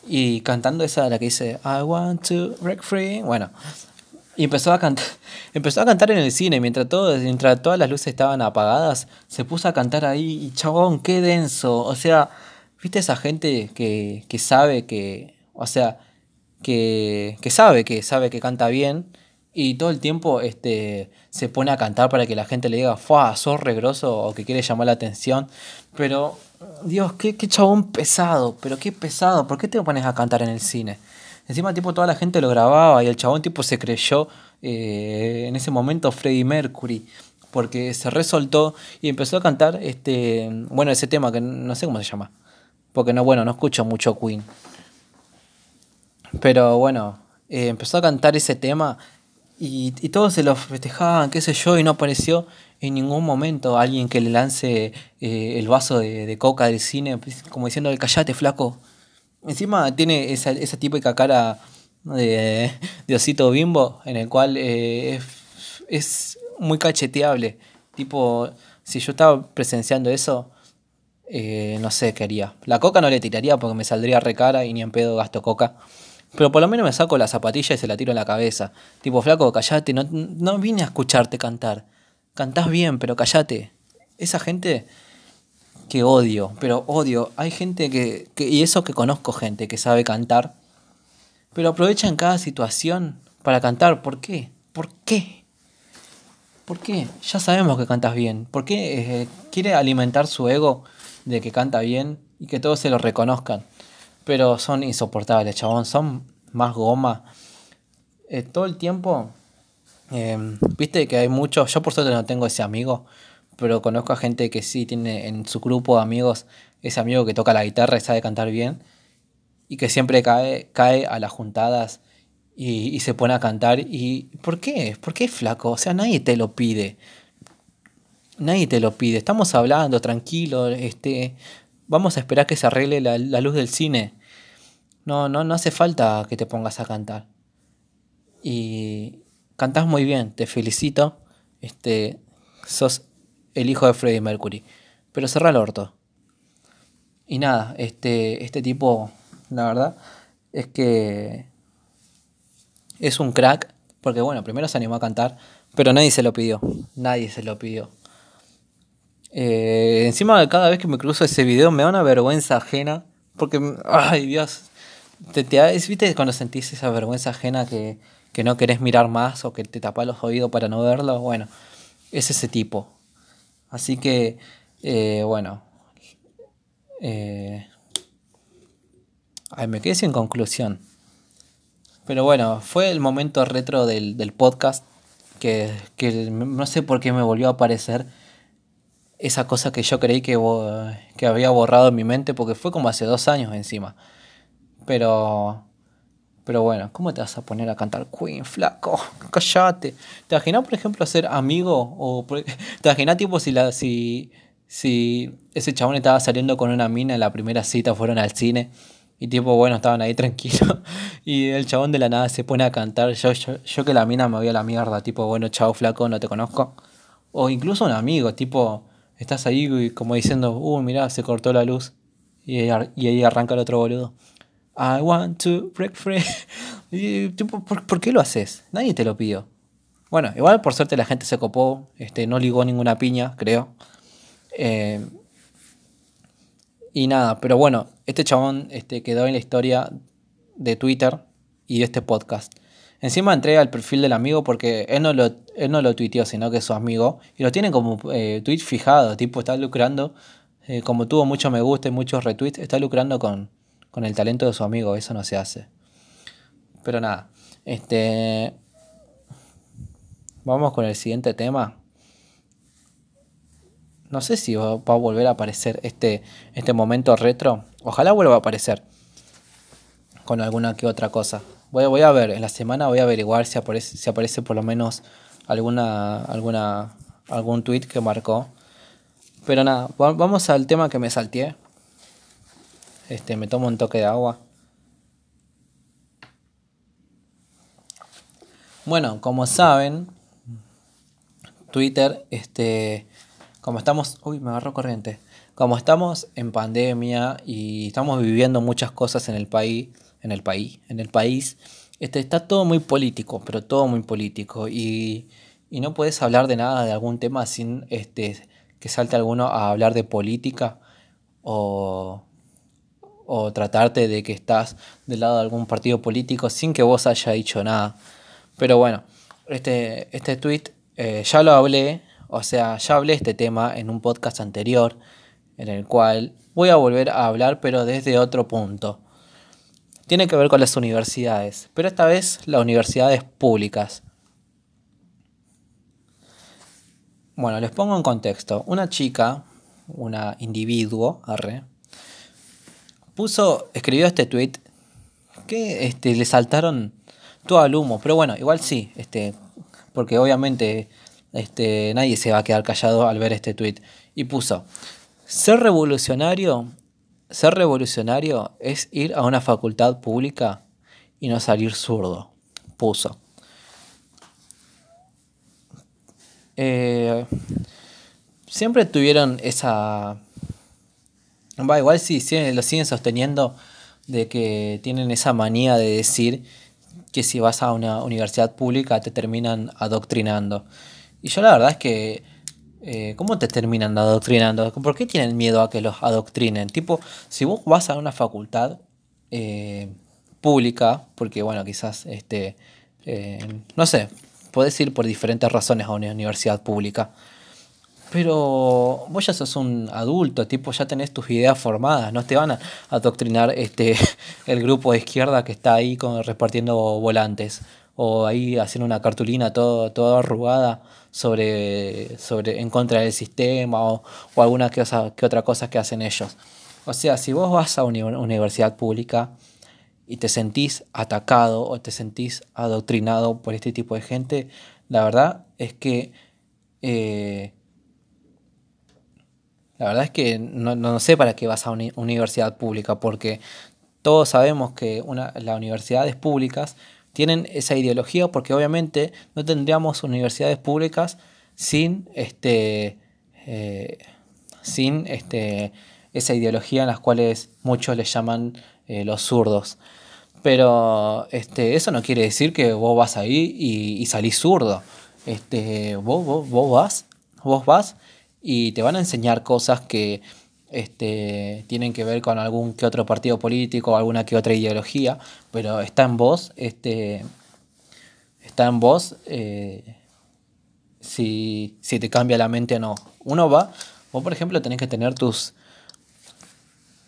Speaker 1: Y cantando esa la que dice I want to break free. Bueno. Y empezó a cantar. Empezó a cantar en el cine. Mientras, todo, mientras todas las luces estaban apagadas. Se puso a cantar ahí. Y chabón, qué denso. O sea, ¿viste esa gente que, que sabe que. O sea, que, sabe, que sabe que canta bien y todo el tiempo este, se pone a cantar para que la gente le diga, ¡fua! sos regroso o que quiere llamar la atención. Pero, Dios, qué, qué chabón pesado, pero qué pesado, ¿por qué te pones a cantar en el cine? Encima, tipo, toda la gente lo grababa y el chabón, tipo, se creyó eh, en ese momento Freddie Mercury. Porque se resoltó y empezó a cantar, este, bueno, ese tema que no sé cómo se llama. Porque no, bueno, no escucho mucho Queen. Pero bueno, eh, empezó a cantar ese tema y, todos se lo festejaban, qué sé yo, y no apareció en ningún momento alguien que le lance eh, el vaso de, coca del cine, como diciendo, callate, flaco. Encima tiene esa, esa típica cara de, de, osito bimbo, en el cual eh, es, muy cacheteable. Tipo, si yo estaba presenciando eso, no sé qué haría. La coca no le tiraría porque me saldría recara y ni en pedo gasto coca. Pero por lo menos me saco la zapatilla y se la tiro en la cabeza. Tipo, flaco, callate, no, no vine a escucharte cantar. Cantás bien, pero callate. Esa gente que odio, pero odio. Hay gente que, que, y eso que conozco gente que sabe cantar, pero aprovecha en cada situación para cantar. ¿Por qué? ¿Por qué? ¿Por qué? Ya sabemos que cantas bien. ¿Por qué eh, quiere alimentar su ego de que canta bien y que todos se lo reconozcan? Pero son insoportables, chabón. Son más goma. Eh, todo el tiempo. Em, viste que hay muchos. Yo por suerte no tengo ese amigo. Pero conozco a gente que sí tiene en su grupo de amigos ese amigo que toca la guitarra y sabe cantar bien. Y que siempre cae, cae a las juntadas y, y se pone a cantar. ¿Y por qué? ¿Por qué flaco? O sea, nadie te lo pide. Nadie te lo pide. Estamos hablando, tranquilo. Este, vamos a esperar que se arregle la, luz del cine. No, no, no hace falta que te pongas a cantar. Y cantás muy bien, te felicito. Este, sos el hijo de Freddie Mercury. Pero cerra el orto. Y nada, este, este tipo, la verdad, es que es un crack. Porque bueno, primero se animó a cantar, pero nadie se lo pidió. Nadie se lo pidió. Eh, encima cada vez que me cruzo ese video me da una vergüenza ajena. Porque, ay Dios, te, te, ¿viste cuando sentís esa vergüenza ajena que, que no querés mirar más o que te tapas los oídos para no verlo? Bueno, es ese tipo. Así que, eh, bueno. Eh, ay, me quedé sin conclusión. Pero bueno, fue el momento retro del, del podcast que, que no sé por qué me volvió a aparecer esa cosa que yo creí que, que había borrado en mi mente porque fue como hace dos años encima. Pero, pero bueno, ¿cómo te vas a poner a cantar Queen, flaco? Cállate. ¿Te imaginas, por ejemplo, ser amigo? O ¿Te imaginas, tipo, si, la, si, si ese chabón estaba saliendo con una mina en la primera cita, fueron al cine? Y tipo, bueno, estaban ahí tranquilos. Y el chabón de la nada se pone a cantar. Yo, yo, yo que la mina me voy a la mierda. Tipo, bueno, chao flaco, no te conozco. O incluso un amigo, tipo, estás ahí como diciendo, uh, mirá, se cortó la luz. Y ahí, arranca el otro boludo. I want to break free. y, ¿por, qué lo haces? Nadie te lo pidió. Bueno, igual por suerte la gente se copó, este, no ligó ninguna piña, creo. Eh, y nada, pero bueno, este chabón este, quedó en la historia de Twitter y de este podcast. Encima entré al perfil del amigo porque él no lo, él no lo tuiteó, sino que es su amigo. Y lo tiene como eh, tweet fijado, tipo está lucrando. Eh, como tuvo muchos me gusta y muchos retweets, está lucrando con, con el talento de su amigo. Eso no se hace. Pero nada, este... Vamos con el siguiente tema. No sé si va, a volver a aparecer este, este momento retro. Ojalá vuelva a aparecer. Con alguna que otra cosa. Voy, a ver, en la semana voy a averiguar si aparece, si aparece por lo menos alguna, alguna, algún tweet que marcó. Pero nada, vamos al tema que me salteé. Este, me tomo un toque de agua. Bueno, como saben, Twitter, este, como estamos, uy, me agarró corriente. Como estamos en pandemia y estamos viviendo muchas cosas en el país, en el país, en el país, este, está todo muy político, pero todo muy político. Y, y no puedes hablar de nada, de algún tema sin este, que salte alguno a hablar de política o, o tratarte de que estás del lado de algún partido político sin que vos haya dicho nada. Pero bueno, este, este tweet eh, ya lo hablé, o sea, ya hablé este tema en un podcast anterior, en el cual voy a volver a hablar, pero desde otro punto tiene que ver con las universidades, pero esta vez las universidades públicas. Bueno, les pongo en contexto. Una chica, una individuo, arre, puso, escribió este tweet que este, le saltaron todo al humo, pero bueno, igual sí, este, porque obviamente este, nadie se va a quedar callado al ver este tweet. Y puso, ser revolucionario ser revolucionario es ir a una facultad pública y no salir zurdo. Puso. Eh, siempre tuvieron esa... Va, igual sí, lo siguen sosteniendo de que tienen esa manía de decir que si vas a una universidad pública te terminan adoctrinando. Y yo la verdad es que eh, ¿cómo te terminan adoctrinando? ¿Por qué tienen miedo a que los adoctrinen? Tipo, si vos vas a una facultad eh, pública, porque bueno, quizás, este, eh, no sé, podés ir por diferentes razones a una universidad pública, Pero vos ya sos un adulto, tipo, ya tenés tus ideas formadas, no te van a adoctrinar este, el grupo de izquierda que está ahí con, repartiendo volantes o ahí haciendo una cartulina todo, toda arrugada sobre, sobre, en contra del sistema o, o alguna que, que otra cosa que hacen ellos. O sea, si vos vas a una universidad pública y te sentís atacado o te sentís adoctrinado por este tipo de gente, la verdad es que eh, la verdad es que no, no, sé para qué vas a una universidad pública, porque todos sabemos que una, las universidades públicas tienen esa ideología, porque obviamente no tendríamos universidades públicas sin este eh, sin este esa ideología en las cuales muchos le llaman eh, los zurdos. Pero este, eso no quiere decir que vos vas ahí y, y salís zurdo. Este, vos, vos, vos vas, vos vas y te van a enseñar cosas que este, tienen que ver con algún que otro partido político alguna que otra ideología, pero está en vos, este, está en vos eh, si, si te cambia la mente o no. Uno va, vos por ejemplo tenés que tener tus,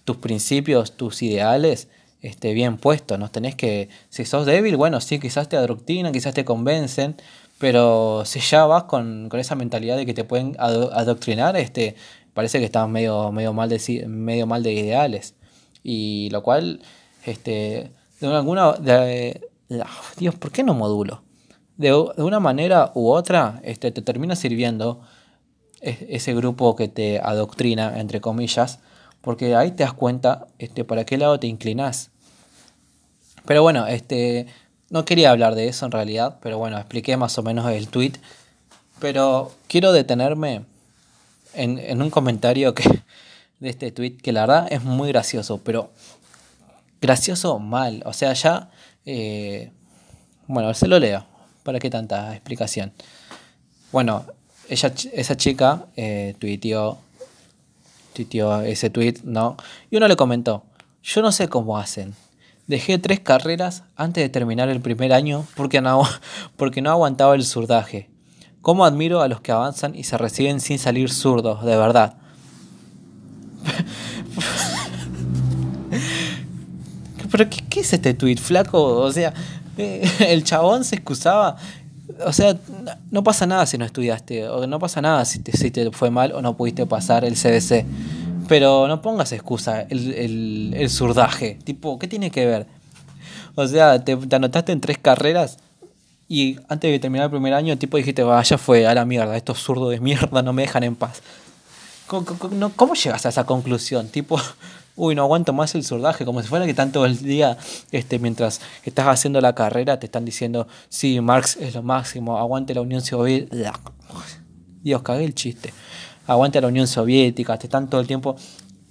Speaker 1: tus principios, tus ideales este, bien puestos. No tenés que, si sos débil, bueno, sí, quizás te adoctrinan, quizás te convencen, pero si ya vas con, esa mentalidad de que te pueden adoctrinar, este, parece que estás medio, medio, mal de, medio mal de ideales. Y lo cual, este, de alguna, de, Dios, ¿por qué no modulo? De, de, una manera u otra, este, te termina sirviendo ese grupo que te adoctrina, entre comillas, porque ahí te das cuenta este, para qué lado te inclinas. Pero bueno, este, no quería hablar de eso en realidad, pero bueno, expliqué más o menos el tweet. Pero quiero detenerme en, un comentario que, de este tweet que la verdad es muy gracioso, pero gracioso mal. O sea, ya. Eh, bueno, se lo leo. ¿Para qué tanta explicación? Bueno, ella, esa chica eh, tuiteó ese tweet, ¿no? Y uno le comentó, yo no sé cómo hacen. Dejé tres carreras antes de terminar el primer año porque no, aguantaba el zurdaje. ¿Cómo admiro a los que avanzan y se reciben sin salir zurdos, de verdad? ¿Pero qué, qué, es este tweet, flaco? O sea, el chabón se excusaba o sea, no pasa nada si no estudiaste, o no pasa nada si te, si te fue mal o no pudiste pasar el CBC. Pero no pongas excusa el, el, el surdaje. Tipo, ¿qué tiene que ver? O sea, te, anotaste en tres carreras y antes de terminar el primer año, tipo dijiste, vaya fue a la mierda, estos zurdos de mierda no me dejan en paz. ¿Cómo, cómo, cómo llegas a esa conclusión? Tipo, uy, no aguanto más el surdaje, como si fuera que tanto el día, este, mientras estás haciendo la carrera, te están diciendo, sí, Marx es lo máximo, aguante la Unión Soviética. Dios, cagué el chiste. Aguante la Unión Soviética, te están todo el tiempo.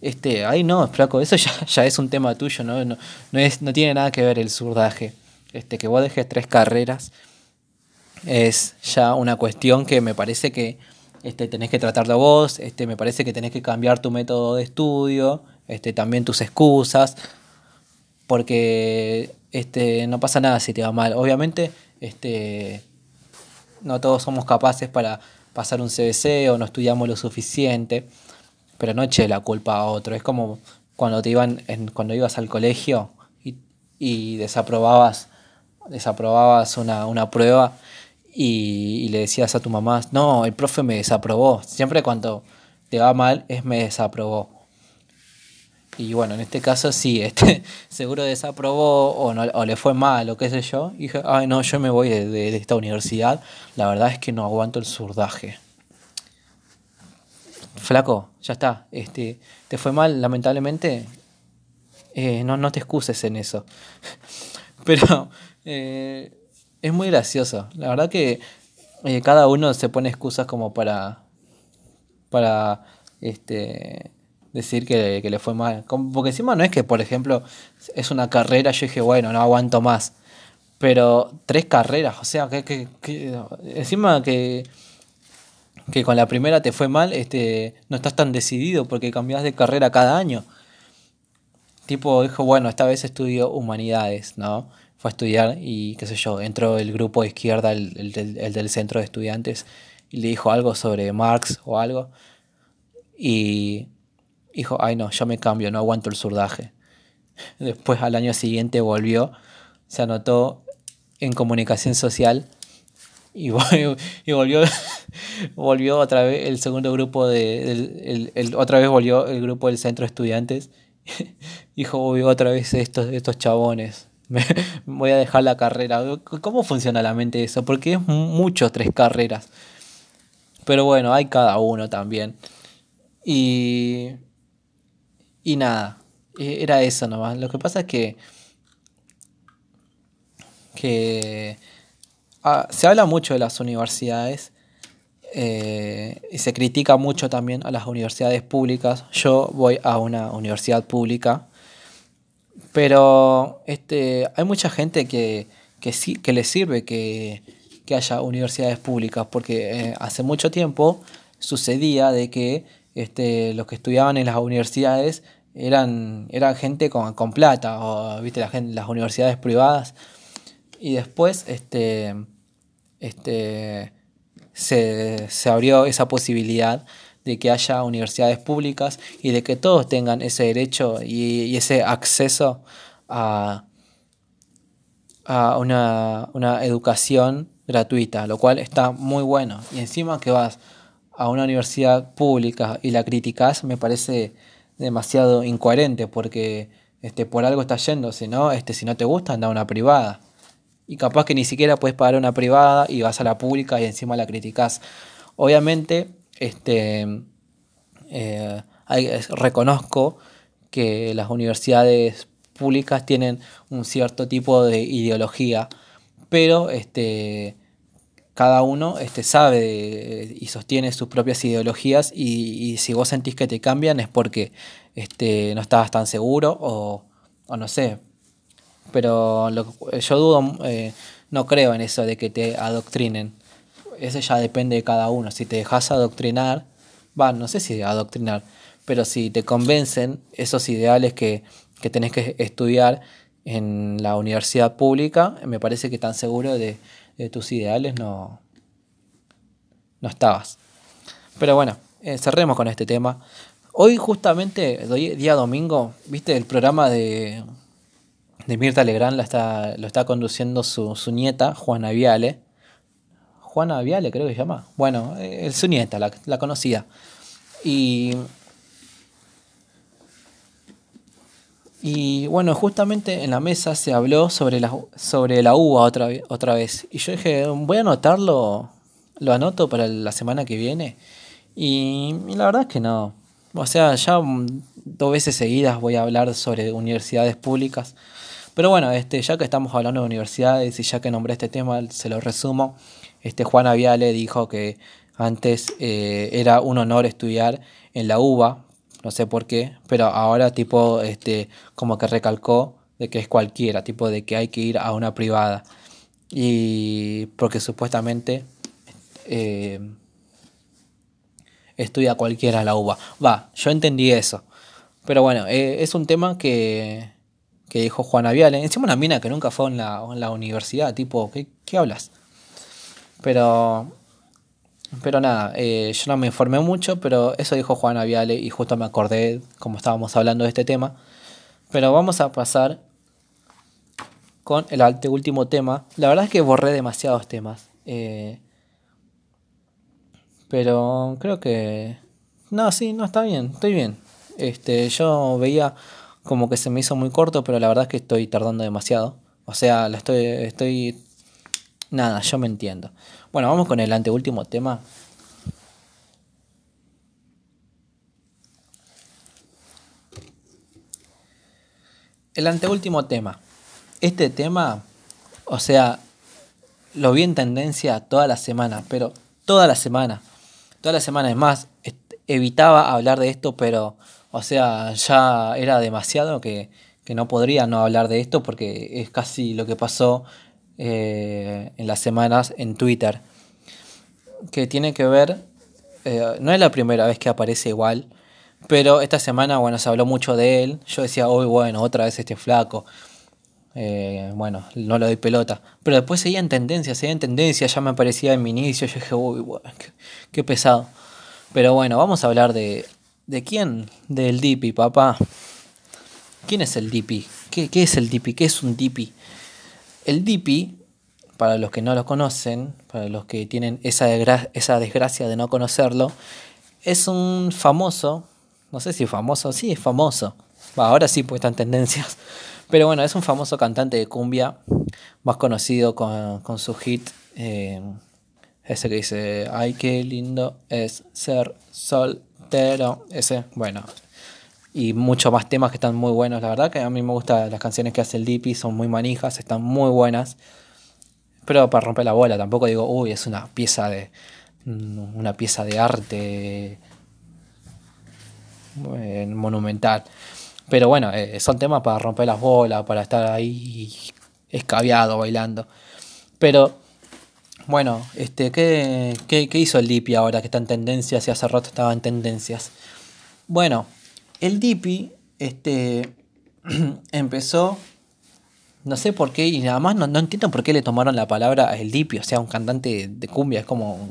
Speaker 1: Este, ahí no, flaco, eso ya, ya es un tema tuyo, ¿no? No, no, es, no tiene nada que ver el surdaje. Este, que vos dejes tres carreras es ya una cuestión que me parece que este, tenés que tratar de vos, este, me parece que tenés que cambiar tu método de estudio, este, también tus excusas, porque este, no pasa nada si te va mal. Obviamente, este, no todos somos capaces para pasar un CBC o no estudiamos lo suficiente, pero no eche la culpa a otro. Es como cuando te iban en, cuando ibas al colegio y, y desaprobabas, desaprobabas una, una prueba y, y, le decías a tu mamá, no, el profe me desaprobó. Siempre cuando te va mal es me desaprobó. Y bueno, en este caso sí, este, seguro desaprobó o, no, o le fue mal o qué sé yo. Y dije, ay no, yo me voy de, esta universidad. La verdad es que no aguanto el surdaje. Flaco, ya está. Este, te fue mal, lamentablemente. Eh, no, no te excuses en eso. Pero eh, es muy gracioso. La verdad que eh, cada uno se pone excusas como para. para. este decir que, le fue mal. Porque encima no es que, por ejemplo, es una carrera, yo dije, bueno, no aguanto más. Pero tres carreras, o sea, que, que, encima que, que con la primera te fue mal, este, no estás tan decidido porque cambias de carrera cada año. Tipo, dijo, bueno, esta vez estudio humanidades, ¿no? Fue a estudiar y qué sé yo, entró el grupo de izquierda, el, el del centro de estudiantes, y le dijo algo sobre Marx o algo. Y dijo, ay no, yo me cambio, no aguanto el surdaje. Después al año siguiente volvió, se anotó en comunicación social y, volvió, volvió otra vez el segundo grupo de el, otra vez volvió el grupo del centro de estudiantes. Dijo otra vez estos estos chabones voy a dejar la carrera cómo funciona la mente eso porque es mucho tres carreras. Pero bueno hay cada uno también. Y y nada e, era eso nomás lo que pasa es que que ah, se habla mucho de las universidades eh, y se critica mucho también a las universidades públicas. Yo voy a una universidad pública, pero este, hay mucha gente que, que, sí, que le sirve que, que haya universidades públicas, porque eh, hace mucho tiempo sucedía de que este, los que estudiaban en las universidades eran, eran gente con, con plata, o viste la gente, las universidades privadas y después este, este, se, abrió esa posibilidad de que haya universidades públicas y de que todos tengan ese derecho y, ese acceso a, a una, una, educación gratuita, lo cual está muy bueno. Y encima que vas a una universidad pública y la criticas, me parece demasiado incoherente porque este, por algo estás yendo, si no, este, si no te gusta, anda a una privada y capaz que ni siquiera puedes pagar una privada y vas a la pública y encima la criticas. Obviamente, este, eh, reconozco que las universidades públicas tienen un cierto tipo de ideología, pero este, cada uno este, sabe y sostiene sus propias ideologías y, si vos sentís que te cambian es porque este, no estabas tan seguro o, o no sé, pero yo dudo, eh, no creo en eso de que te adoctrinen. Eso ya depende de cada uno. Si te dejas adoctrinar, va, no sé si adoctrinar, pero si te convencen esos ideales que, que tenés que estudiar en la universidad pública, me parece que tan seguro de, tus ideales no, no estabas. Pero bueno, eh, cerremos con este tema. Hoy justamente, día domingo, viste el programa de de Mirta Legrand la está, lo está conduciendo su, nieta, Juana Viale. Juana Viale creo que se llama. Bueno, es su nieta, la, la conocida. Y, y bueno, justamente en la mesa se habló sobre la, sobre la uva otra, otra vez. Y yo dije, voy a anotarlo, lo anoto para la semana que viene. Y, la verdad es que no. O sea, ya dos veces seguidas voy a hablar sobre universidades públicas. Pero bueno, este, ya que estamos hablando de universidades y ya que nombré este tema, se lo resumo. Este, Juan Aviale dijo que antes eh, era un honor estudiar en la UBA, no sé por qué, pero ahora tipo, este, como que recalcó de que es cualquiera, tipo de que hay que ir a una privada. Y porque supuestamente eh, estudia cualquiera la UBA. Va, yo entendí eso. Pero bueno, eh, es un tema que, que dijo Juana Viale. Encima una mina que nunca fue en la, en la universidad, tipo, ¿qué, qué hablas? Pero, pero nada, eh, yo no me informé mucho, pero eso dijo Juana Viale y justo me acordé como estábamos hablando de este tema. Pero vamos a pasar con el último tema. La verdad es que borré demasiados temas. Eh, pero creo que... No, sí, no, está bien, estoy bien. Este, yo veía como que se me hizo muy corto, pero la verdad es que estoy tardando demasiado. O sea, la estoy, estoy... Nada, yo me entiendo. Bueno, vamos con el anteúltimo tema. El anteúltimo tema. Este tema, o sea, lo vi en tendencia toda la semana, pero toda la semana. Toda la semana, es más, evitaba hablar de esto, pero o sea, ya era demasiado que, no podría no hablar de esto porque es casi lo que pasó eh, en las semanas en Twitter. Que tiene que ver, eh, no es la primera vez que aparece igual, pero esta semana, bueno, se habló mucho de él. Yo decía, hoy, bueno, otra vez este flaco. eh, bueno, no le doy pelota. Pero después seguía en tendencia, seguía en tendencia, ya me aparecía en mi inicio, yo dije, uy, qué, pesado. Pero bueno, vamos a hablar de, ¿de quién? Del Dipi, papá. ¿Quién es el Dipi? ¿Qué, ¿Qué, es el Dipi? ¿Qué es un Dipi? El Dipi, para los que no lo conocen, para los que tienen esa, desgracia de no conocerlo, es un famoso, no sé si famoso, sí, es famoso. ahora sí, pues están tendencias. Pero bueno, es un famoso cantante de cumbia, más conocido con, su hit, eh, ese que dice, ay, qué lindo es ser soltero. Ese, bueno, y muchos más temas que están muy buenos. La verdad que a mí me gustan las canciones que hace el Dipi, son muy manijas, están muy buenas. Pero para romper la bola, tampoco digo, uy, es una pieza de mm, una pieza de arte eh, monumental. Pero bueno, eh, son temas para romper las bolas, para estar ahí escabeado bailando. Pero bueno, este, ¿qué, qué, hizo el Dipi ahora que está en tendencias y hace rato estaba en tendencias? Bueno, el Dipi este, empezó, no sé por qué, y nada más no, entiendo por qué le tomaron la palabra a el Dipi, o sea, un cantante de cumbia, es como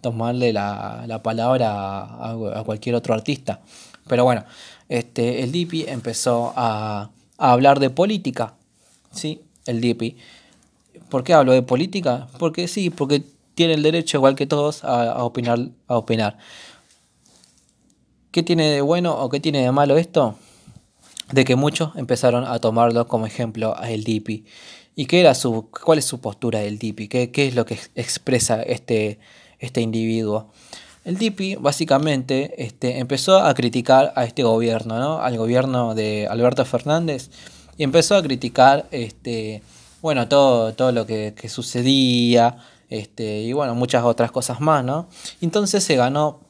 Speaker 1: tomarle la, palabra a, cualquier otro artista. Pero bueno, este, el Dipi empezó a, hablar de política, ¿sí? El Dipi. ¿Por qué hablo de política? Porque sí, porque tiene el derecho, igual que todos, a, opinar, a opinar. ¿Qué tiene de bueno o qué tiene de malo esto? De que muchos empezaron a tomarlo como ejemplo a el Dipi. ¿Y qué era su, cuál es su postura del Dipi? ¿Qué, qué es lo que expresa este, este individuo? El Dipi básicamente este, empezó a criticar a este gobierno, ¿no? al gobierno de Alberto Fernández, y empezó a criticar este, bueno, todo, todo lo que, que sucedía, este, y bueno, muchas otras cosas más, ¿no? Entonces se ganó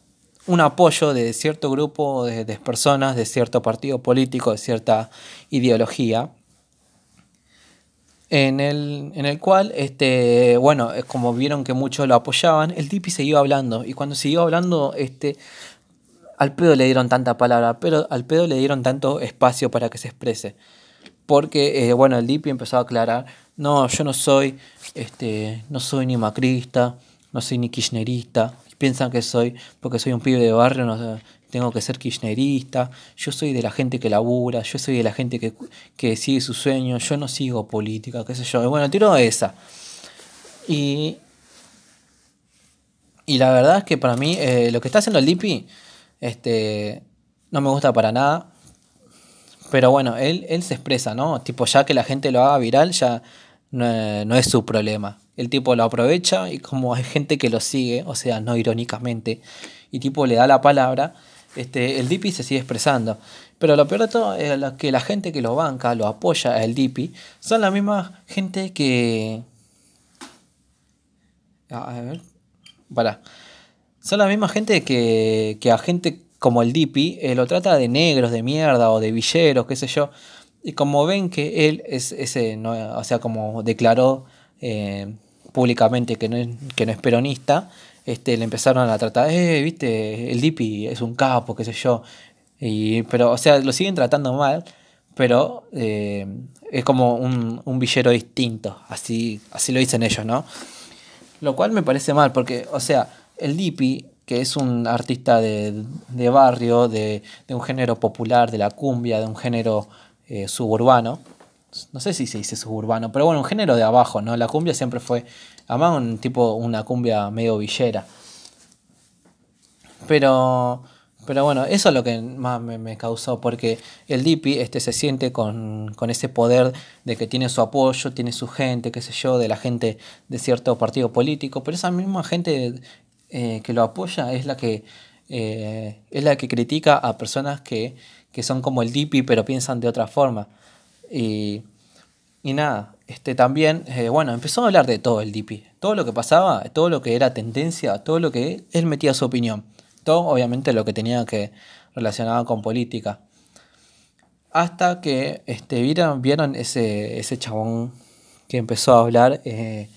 Speaker 1: un apoyo de cierto grupo de, personas, de cierto partido político, de cierta ideología, en el, en el cual, este, bueno, como vieron que muchos lo apoyaban, el Dipi siguió hablando, y cuando siguió hablando, este, al pedo le dieron tanta palabra, pero al pedo le dieron tanto espacio para que se exprese. Porque, eh, bueno, el Dipi empezó a aclarar, no, yo no soy, este, no soy ni macrista, no soy ni kirchnerista, piensan que soy, porque soy un pibe de barrio, no, tengo que ser kirchnerista, yo soy de la gente que labura, yo soy de la gente que, sigue sus sueños, yo no sigo política, qué sé yo. bueno, tiro esa. Y, y la verdad es que para mí eh, lo que está haciendo el Dipi este, no me gusta para nada. Pero bueno, él, él se expresa, ¿no? Tipo, ya que la gente lo haga viral, ya no es su problema el tipo lo aprovecha y como hay gente que lo sigue, o sea, no irónicamente, y tipo le da la palabra, este, el Dipi se sigue expresando. Pero lo peor de todo es que la gente que lo banca, lo apoya a el Dipi, son la misma gente que... A ver, para. Son la misma gente que, que a gente como el Dipi eh, lo trata de negros, de mierda o de villeros, qué sé yo. Y como ven que él es ese, no, o sea, como declaró eh, públicamente que no es, que no es peronista, este, le empezaron a tratar, eh, viste, el Dipi es un capo, qué sé yo. Y, pero, o sea, lo siguen tratando mal, pero eh, es como un, un, villero distinto, así, así lo dicen ellos, ¿no? Lo cual me parece mal, porque, o sea, el Dipi, que es un artista de, de barrio, de, de, un género popular, de la cumbia, de un género eh, suburbano, no sé si se dice suburbano, pero bueno, un género de abajo, ¿no? La cumbia siempre fue, además un tipo, una cumbia medio villera. Pero, pero bueno, eso es lo que más me, causó, porque el Dipi este, se siente con, ese poder de que tiene su apoyo, tiene su gente, qué sé yo, de la gente de cierto partido político, pero esa misma gente eh, que lo apoya es la que, eh, es la que critica a personas que, que son como el Dipi, pero piensan de otra forma. Y, nada, este, también, eh, bueno, empezó a hablar de todo el DP. Todo lo que pasaba, todo lo que era tendencia, todo lo que él metía su opinión. Todo, obviamente, lo que tenía que relacionar con política. Hasta que este, vieron, vieron ese, ese chabón que empezó a hablar. Eh,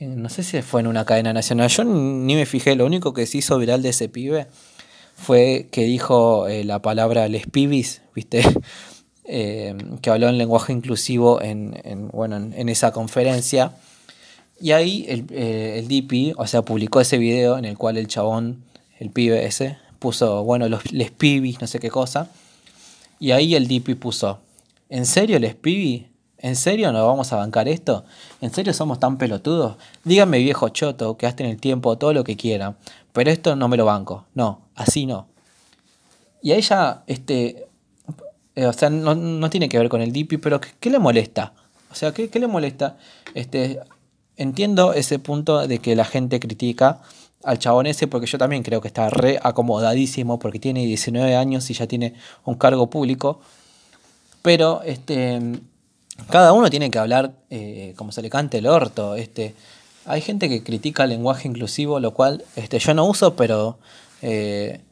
Speaker 1: no sé si fue en una cadena nacional. Yo ni me fijé. Lo único que se hizo viral de ese pibe fue que dijo eh, la palabra les pibis, ¿viste? Eh, que habló en lenguaje inclusivo en, bueno, en, esa conferencia. Y ahí el, eh, el DP, o sea, publicó ese video en el cual el chabón, el pibe ese, puso, bueno, los les pibis, no sé qué cosa. Y ahí el DP puso, ¿en serio les pibis? ¿En serio nos vamos a bancar esto? ¿En serio somos tan pelotudos? Díganme viejo choto, que en el tiempo todo lo que quieran, pero esto no me lo banco. No, así no. Y a ella, este, eh, o sea, no, tiene que ver con el DP, pero ¿qué, le molesta? O sea, ¿qué, ¿qué, le molesta? Este, entiendo ese punto de que la gente critica al chabón ese porque yo también creo que está re acomodadísimo porque tiene 19 años y ya tiene un cargo público. Pero este, cada uno tiene que hablar eh, como se le cante el orto. Este, hay gente que critica el lenguaje inclusivo, lo cual este, yo no uso, pero eh,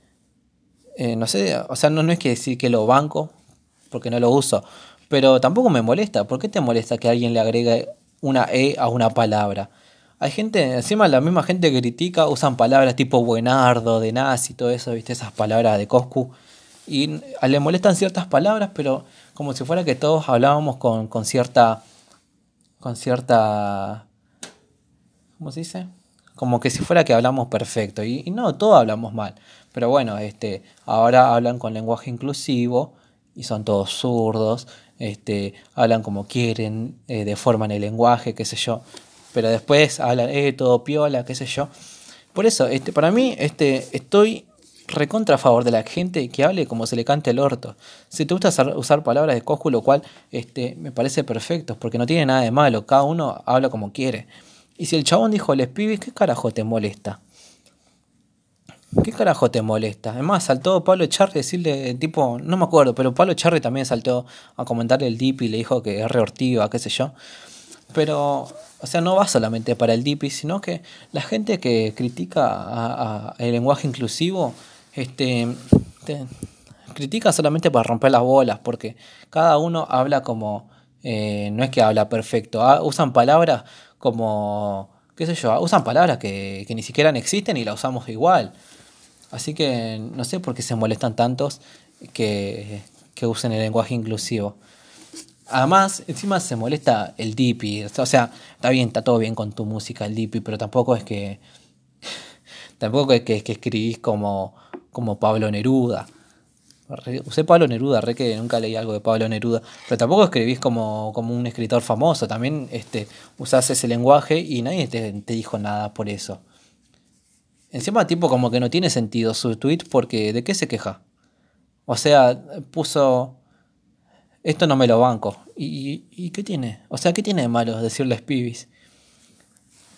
Speaker 1: no sé, o sea, no, no es que decir que lo banco, porque no lo uso, pero tampoco me molesta. ¿Por qué te molesta que alguien le agregue una E a una palabra? Hay gente, encima la misma gente que critica usan palabras tipo buenardo, de nazi, todo eso, viste, esas palabras de Coscu. Y le molestan ciertas palabras, pero como si fuera que todos hablábamos con, con cierta. con cierta. ¿Cómo se dice? Como que si fuera que hablamos perfecto. Y, no, todos hablamos mal. Pero bueno, este, ahora hablan con lenguaje inclusivo y son todos zurdos. Este, hablan como quieren, eh, deforman el lenguaje, qué sé yo pero después hablan, eh, todo piola, qué sé yo. Por eso, este, para mí, este, estoy recontra a favor de la gente que hable como se le cante el orto. Si te gusta usar palabras de Coscu, lo cual este, me parece perfecto, porque no tiene nada de malo, cada uno habla como quiere. Y si el chabón dijo les pibes, ¿qué carajo te molesta? ¿Qué carajo te molesta? Además, saltó Pablo Charri a decirle, tipo, no me acuerdo, pero Pablo Charri también saltó a comentarle el dip y le dijo que es reortiva, qué sé yo. Pero o sea, no va solamente para el DIPI, sino que la gente que critica el lenguaje inclusivo, este, critica solamente para romper las bolas, porque cada uno habla como, eh, no es que habla perfecto, ah, usan palabras como, qué sé yo, usan palabras que, que ni siquiera existen y las usamos igual. Así que no sé por qué se molestan tantos que, que usen el lenguaje inclusivo. Además, encima se molesta el Dipi. O sea, está bien, está todo bien con tu música, el Dipi, pero tampoco es que. Tampoco es que, que escribís como, como Pablo Neruda. usé Pablo Neruda, re que nunca leí algo de Pablo Neruda, pero tampoco escribís como, como un escritor famoso, también este, usás ese lenguaje y nadie te, dijo nada por eso. Encima tipo como que no tiene sentido su tweet porque ¿de qué se queja? O sea, puso esto no me lo banco. ¿Y, qué tiene? O sea, ¿qué tiene de malo decirles pibis?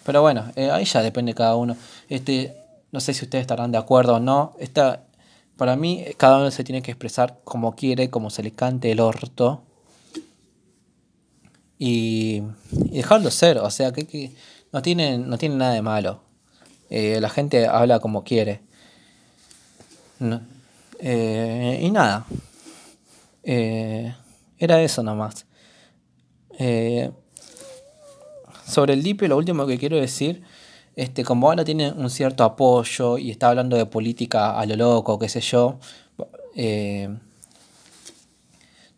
Speaker 1: Pero bueno, eh, ahí ya depende cada uno. Este, no sé si ustedes estarán de acuerdo o no. Esta, para mí, cada uno se tiene que expresar como quiere, como se le cante el orto. Y, dejarlo ser. O sea, que, no, tiene, no tiene nada de malo. Eh, la gente habla como quiere. Eh, y nada. Eh, era eso nomás. Sobre el DIPE, lo último que quiero decir, este, como ahora tiene un cierto apoyo y está hablando de política a lo loco, qué sé yo,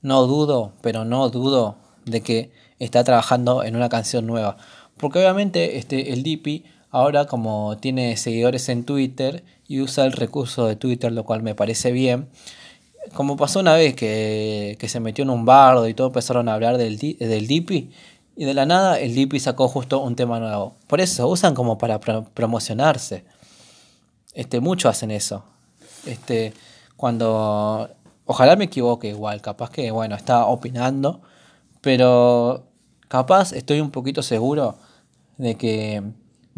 Speaker 1: no dudo, pero no dudo de que está trabajando en una canción nueva. Porque obviamente este, el DIPI ahora como tiene seguidores en Twitter y usa el recurso de Twitter, lo cual me parece bien, como pasó una vez que, se metió en un bardo y todo empezaron a hablar del, del Dipi, y de la nada el Dipi sacó justo un tema nuevo. Por eso, usan como para promocionarse. Este, muchos hacen eso. Este, cuando. Ojalá me equivoque igual, capaz que, bueno, está opinando, pero capaz estoy un poquito seguro de que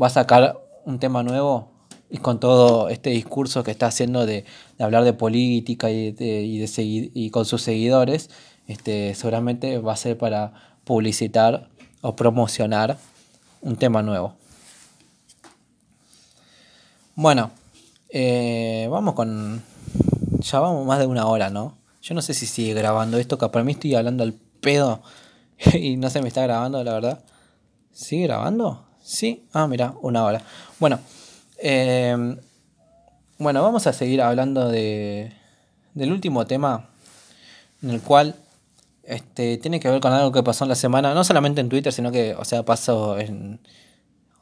Speaker 1: va a sacar un tema nuevo y con todo este discurso que está haciendo de, hablar de política y, de, y, de y con sus seguidores, este, seguramente va a ser para publicitar o promocionar un tema nuevo. Bueno, eh, vamos con... Ya vamos más de una hora, ¿no? Yo no sé si sigue grabando esto, que para mí estoy hablando al pedo y no se me está grabando, la verdad. ¿Sigue grabando? Sí. Ah, mira, una hora. Bueno, Em, bueno, vamos a seguir hablando de, del último tema en el cual este, tiene que ver con algo que pasó en la semana, no solamente en Twitter, sino que, o sea, pasó en...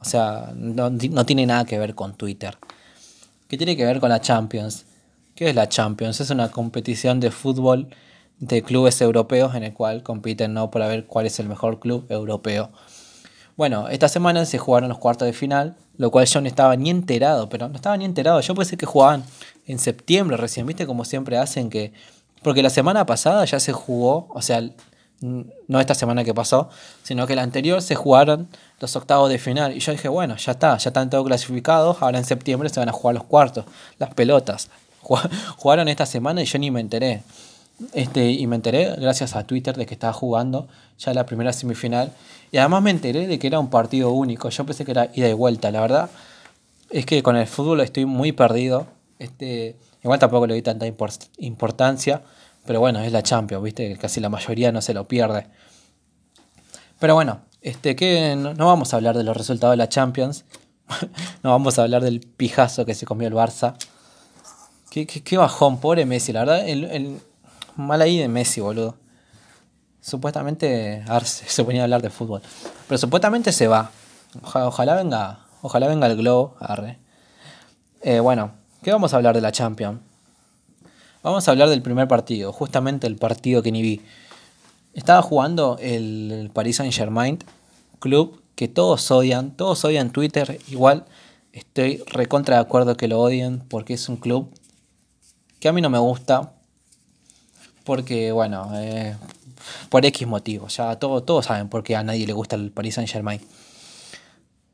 Speaker 1: O sea, no, no tiene nada que ver con Twitter. ¿Qué tiene que ver con la Champions? ¿Qué es la Champions? Es una competición de fútbol de clubes europeos en el cual compiten no por ver cuál es el mejor club europeo. Bueno, esta semana se jugaron los cuartos de final, lo cual yo no estaba ni enterado, pero no estaba ni enterado. Yo pensé que jugaban en septiembre recién, ¿viste? Como siempre hacen que... Porque la semana pasada ya se jugó, o sea, no esta semana que pasó, sino que la anterior se jugaron los octavos de final. Y yo dije, bueno, ya está, ya están todos clasificados, ahora en septiembre se van a jugar los cuartos, las pelotas. Jugaron esta semana y yo ni me enteré. Este, y me enteré gracias a Twitter de que estaba jugando ya la primera semifinal. Y además me enteré de que era un partido único. Yo pensé que era ida y vuelta. La verdad es que con el fútbol estoy muy perdido. Este, igual tampoco le doy tanta importancia. Pero bueno, es la Champions, ¿viste? Casi la mayoría no se lo pierde. Pero bueno, este, que no, vamos a hablar de los resultados de la Champions. no vamos a hablar del pijazo que se comió el Barça. Qué, qué, bajón, pobre Messi, la verdad. El, mal ahí de Messi, boludo. Supuestamente Arce se ponía a hablar de fútbol. Pero supuestamente se va. Ojalá, venga. Ojalá venga el globo. Arre. Eh, bueno, ¿qué vamos a hablar de la Champions? Vamos a hablar del primer partido, justamente el partido que ni vi. Estaba jugando el Paris Saint Germain, club que todos odian, todos odian Twitter, igual estoy recontra de acuerdo que lo odien porque es un club que a mí no me gusta, porque bueno, eh, por X motivos, ya todos, saben por qué a nadie le gusta el Paris Saint Germain.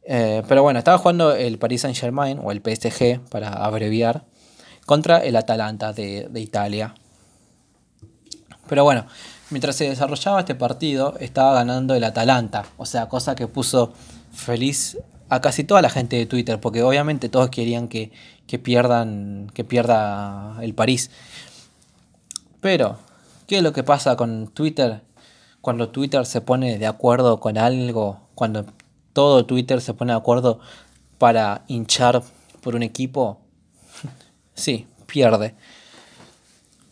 Speaker 1: Eh, pero bueno, estaba jugando el Paris Saint Germain, o el PSG para abreviar, contra el Atalanta de, Italia. Pero bueno, mientras se desarrollaba este partido, estaba ganando el Atalanta. O sea, cosa que puso feliz a casi toda la gente de Twitter, porque obviamente todos querían que, pierdan, que pierda el París. Pero, ¿qué es lo que pasa con Twitter? Cuando Twitter se pone de acuerdo con algo, cuando todo Twitter se pone de acuerdo para hinchar por un equipo, sí, pierde.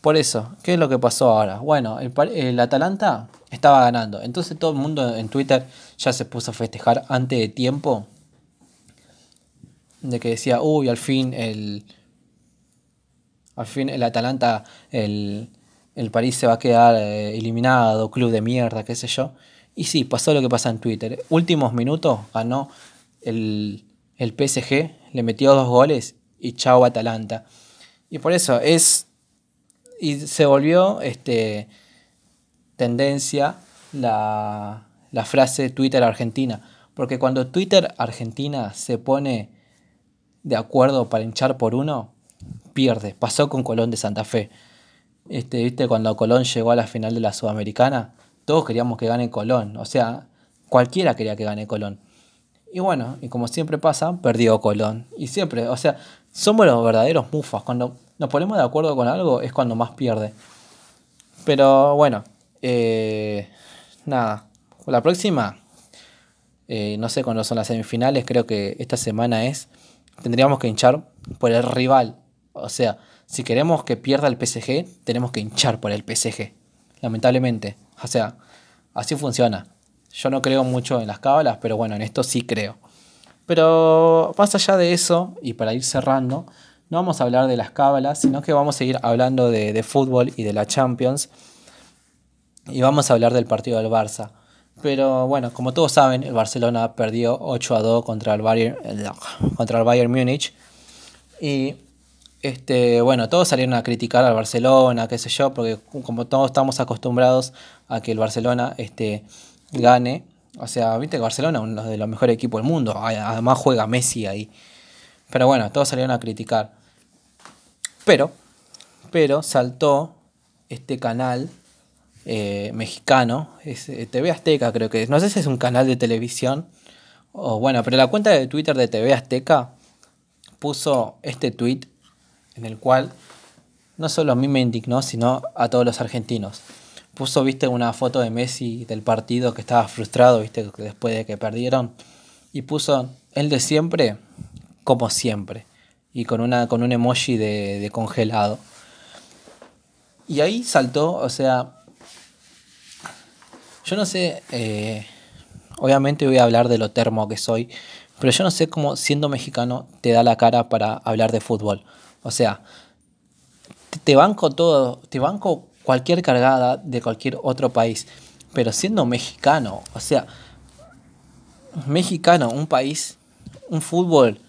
Speaker 1: Por eso, ¿qué es lo que pasó ahora? Bueno, el, Atalanta estaba ganando. Entonces todo el mundo en Twitter ya se puso a festejar antes de tiempo. De que decía, uy, al fin el. Al fin el Atalanta, el, el París se va a quedar eh, eliminado, club de mierda, qué sé yo. Y sí, pasó lo que pasa en Twitter. Últimos minutos ganó el, el PSG, le metió dos goles y chao Atalanta. Y por eso es. Y se volvió este, tendencia la, la frase Twitter Argentina. Porque cuando Twitter Argentina se pone de acuerdo para hinchar por uno, pierde. Pasó con Colón de Santa Fe. Este, ¿viste? Cuando Colón llegó a la final de la Sudamericana, todos queríamos que gane Colón. O sea, cualquiera quería que gane Colón. Y bueno, y como siempre pasa, perdió Colón. Y siempre, o sea, somos los verdaderos mufas. Cuando nos ponemos de acuerdo con algo es cuando más pierde. Pero bueno, eh, nada. La próxima, eh, no sé cuándo son las semifinales, creo que esta semana es. Tendríamos que hinchar por el rival. O sea, si queremos que pierda el PSG, tenemos que hinchar por el PSG. Lamentablemente. O sea, así funciona. Yo no creo mucho en las cábalas, pero bueno, en esto sí creo. Pero más allá de eso, y para ir cerrando, no vamos a hablar de las cábalas, sino que vamos a seguir hablando de, fútbol y de la Champions. Y vamos a hablar del partido del Barça. Pero bueno, como todos saben, el Barcelona perdió 8 a 2 contra el Bayern, contra el Bayern Múnich. Y este, bueno, todos salieron a criticar al Barcelona, qué sé yo, porque como todos estamos acostumbrados a que el Barcelona este, gane. O sea, viste que Barcelona es uno de los mejores equipos del mundo. Además juega Messi ahí. Pero bueno, todos salieron a criticar. Pero, pero saltó este canal eh, mexicano, es, eh, TV Azteca creo que es. No sé si es un canal de televisión. O bueno, pero la cuenta de Twitter de TV Azteca puso este tweet en el cual no solo a mí me indignó, sino a todos los argentinos. Puso, viste, una foto de Messi del partido que estaba frustrado, viste, después de que perdieron. Y puso, el de siempre, como siempre. Y con, una, con un emoji de, congelado. Y ahí saltó, o sea, Yo no sé, eh, obviamente voy a hablar de lo termo que soy, pero yo no sé cómo siendo mexicano te da la cara para hablar de fútbol. O sea, te banco todo, te banco cualquier cargada de cualquier otro país, pero siendo mexicano, o sea, mexicano, un país, un fútbol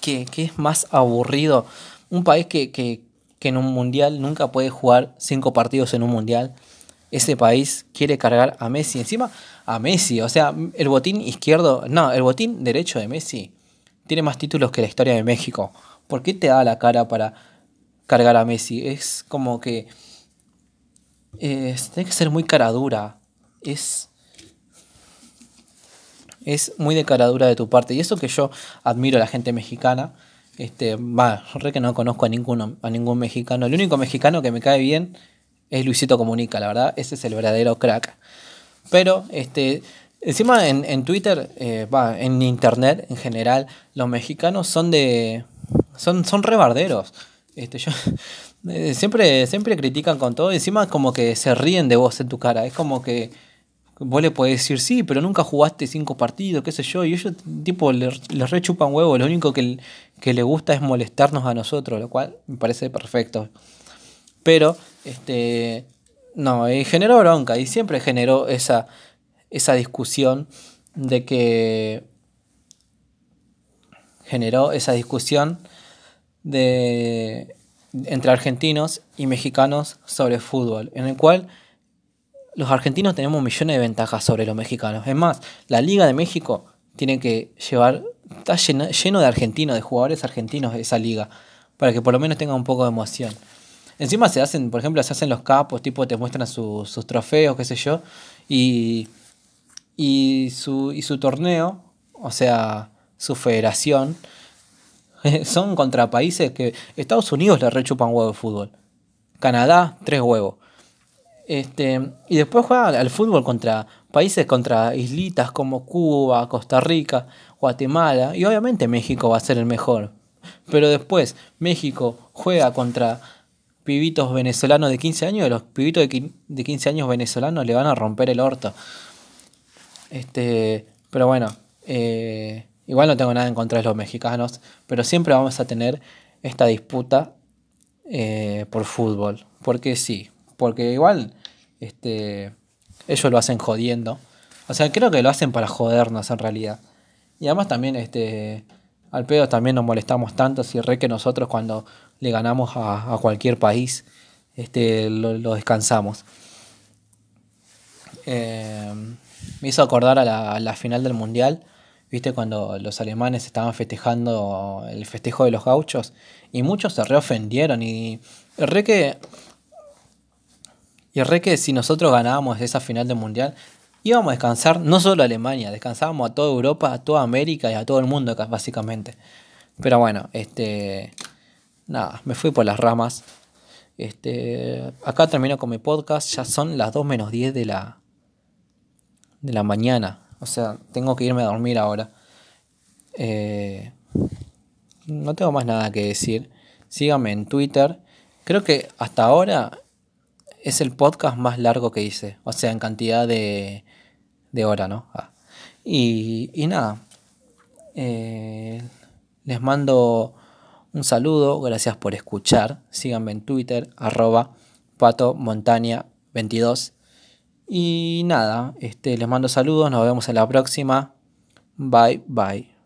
Speaker 1: que, es más aburrido, un país que, que, que en un mundial nunca puede jugar cinco partidos en un mundial ese país quiere cargar a Messi. Encima, a Messi. O sea, el botín izquierdo. No, el botín derecho de Messi tiene más títulos que la historia de México. ¿Por qué te da la cara para cargar a Messi? Es como que. tiene que ser muy cara dura. Es. Es muy de cara dura de tu parte. Y eso que yo admiro a la gente mexicana. Este, va, re que no conozco a ninguno, a ningún mexicano. El único mexicano que me cae bien es Luisito Comunica, la verdad, ese es el verdadero crack. Pero, este, encima en, Twitter, eh, va, en internet en general, los mexicanos son de. Son, son rebarderos. Este, eh, siempre, siempre critican con todo, encima como que se ríen de vos en tu cara. Es como que vos le podés decir, sí, pero nunca jugaste cinco partidos, qué sé yo, y ellos, tipo, les, rechupan huevo, lo único que, que le gusta es molestarnos a nosotros, lo cual me parece perfecto. Pero, este, no, generó bronca y siempre generó esa, esa discusión de que generó esa discusión de entre argentinos y mexicanos sobre fútbol, en el cual los argentinos tenemos millones de ventajas sobre los mexicanos. Es más, la Liga de México tiene que llevar, está lleno, lleno de argentinos, de jugadores argentinos de esa liga, para que por lo menos tenga un poco de emoción. Encima se hacen, por ejemplo, se hacen los capos, tipo te muestran sus trofeos, qué sé yo, y, y, su, y su torneo, o sea, su federación, son contra países que Estados Unidos le rechupan huevo de fútbol. Canadá, tres huevos. Este, y después juega al fútbol contra países, contra islitas como Cuba, Costa Rica, Guatemala. Y obviamente México va a ser el mejor. Pero después México juega contra pibitos venezolanos de 15 años, los pibitos de 15 años venezolanos le van a romper el orto. Este, pero bueno, eh, igual no tengo nada en contra de los mexicanos, pero siempre vamos a tener esta disputa eh, por fútbol. Porque sí, porque igual este, ellos lo hacen jodiendo. O sea, creo que lo hacen para jodernos en realidad. Y además también este, al pedo también nos molestamos tanto si re que nosotros cuando le ganamos a, cualquier país este, lo, descansamos. Eh, me hizo acordar a la, final del Mundial, viste, cuando los alemanes estaban festejando el festejo de los gauchos y muchos se reofendieron y re que... Y re que si nosotros ganábamos esa final del Mundial, íbamos a descansar no solo a Alemania, descansábamos a toda Europa, a toda América y a todo el mundo básicamente. Pero bueno, este nada, me fui por las ramas. Este, acá termino con mi podcast, ya son las 2 menos 10 de la de la mañana, o sea, tengo que irme a dormir ahora. Eh, no tengo más nada que decir. Síganme en Twitter. Creo que hasta ahora es el podcast más largo que hice. O sea, en cantidad de, de hora, ¿no? Ah. Y, y, nada. Eh, les mando un saludo. Gracias por escuchar. Síganme en Twitter, arroba pato 22. Y nada, este, les mando saludos. Nos vemos en la próxima. Bye, bye.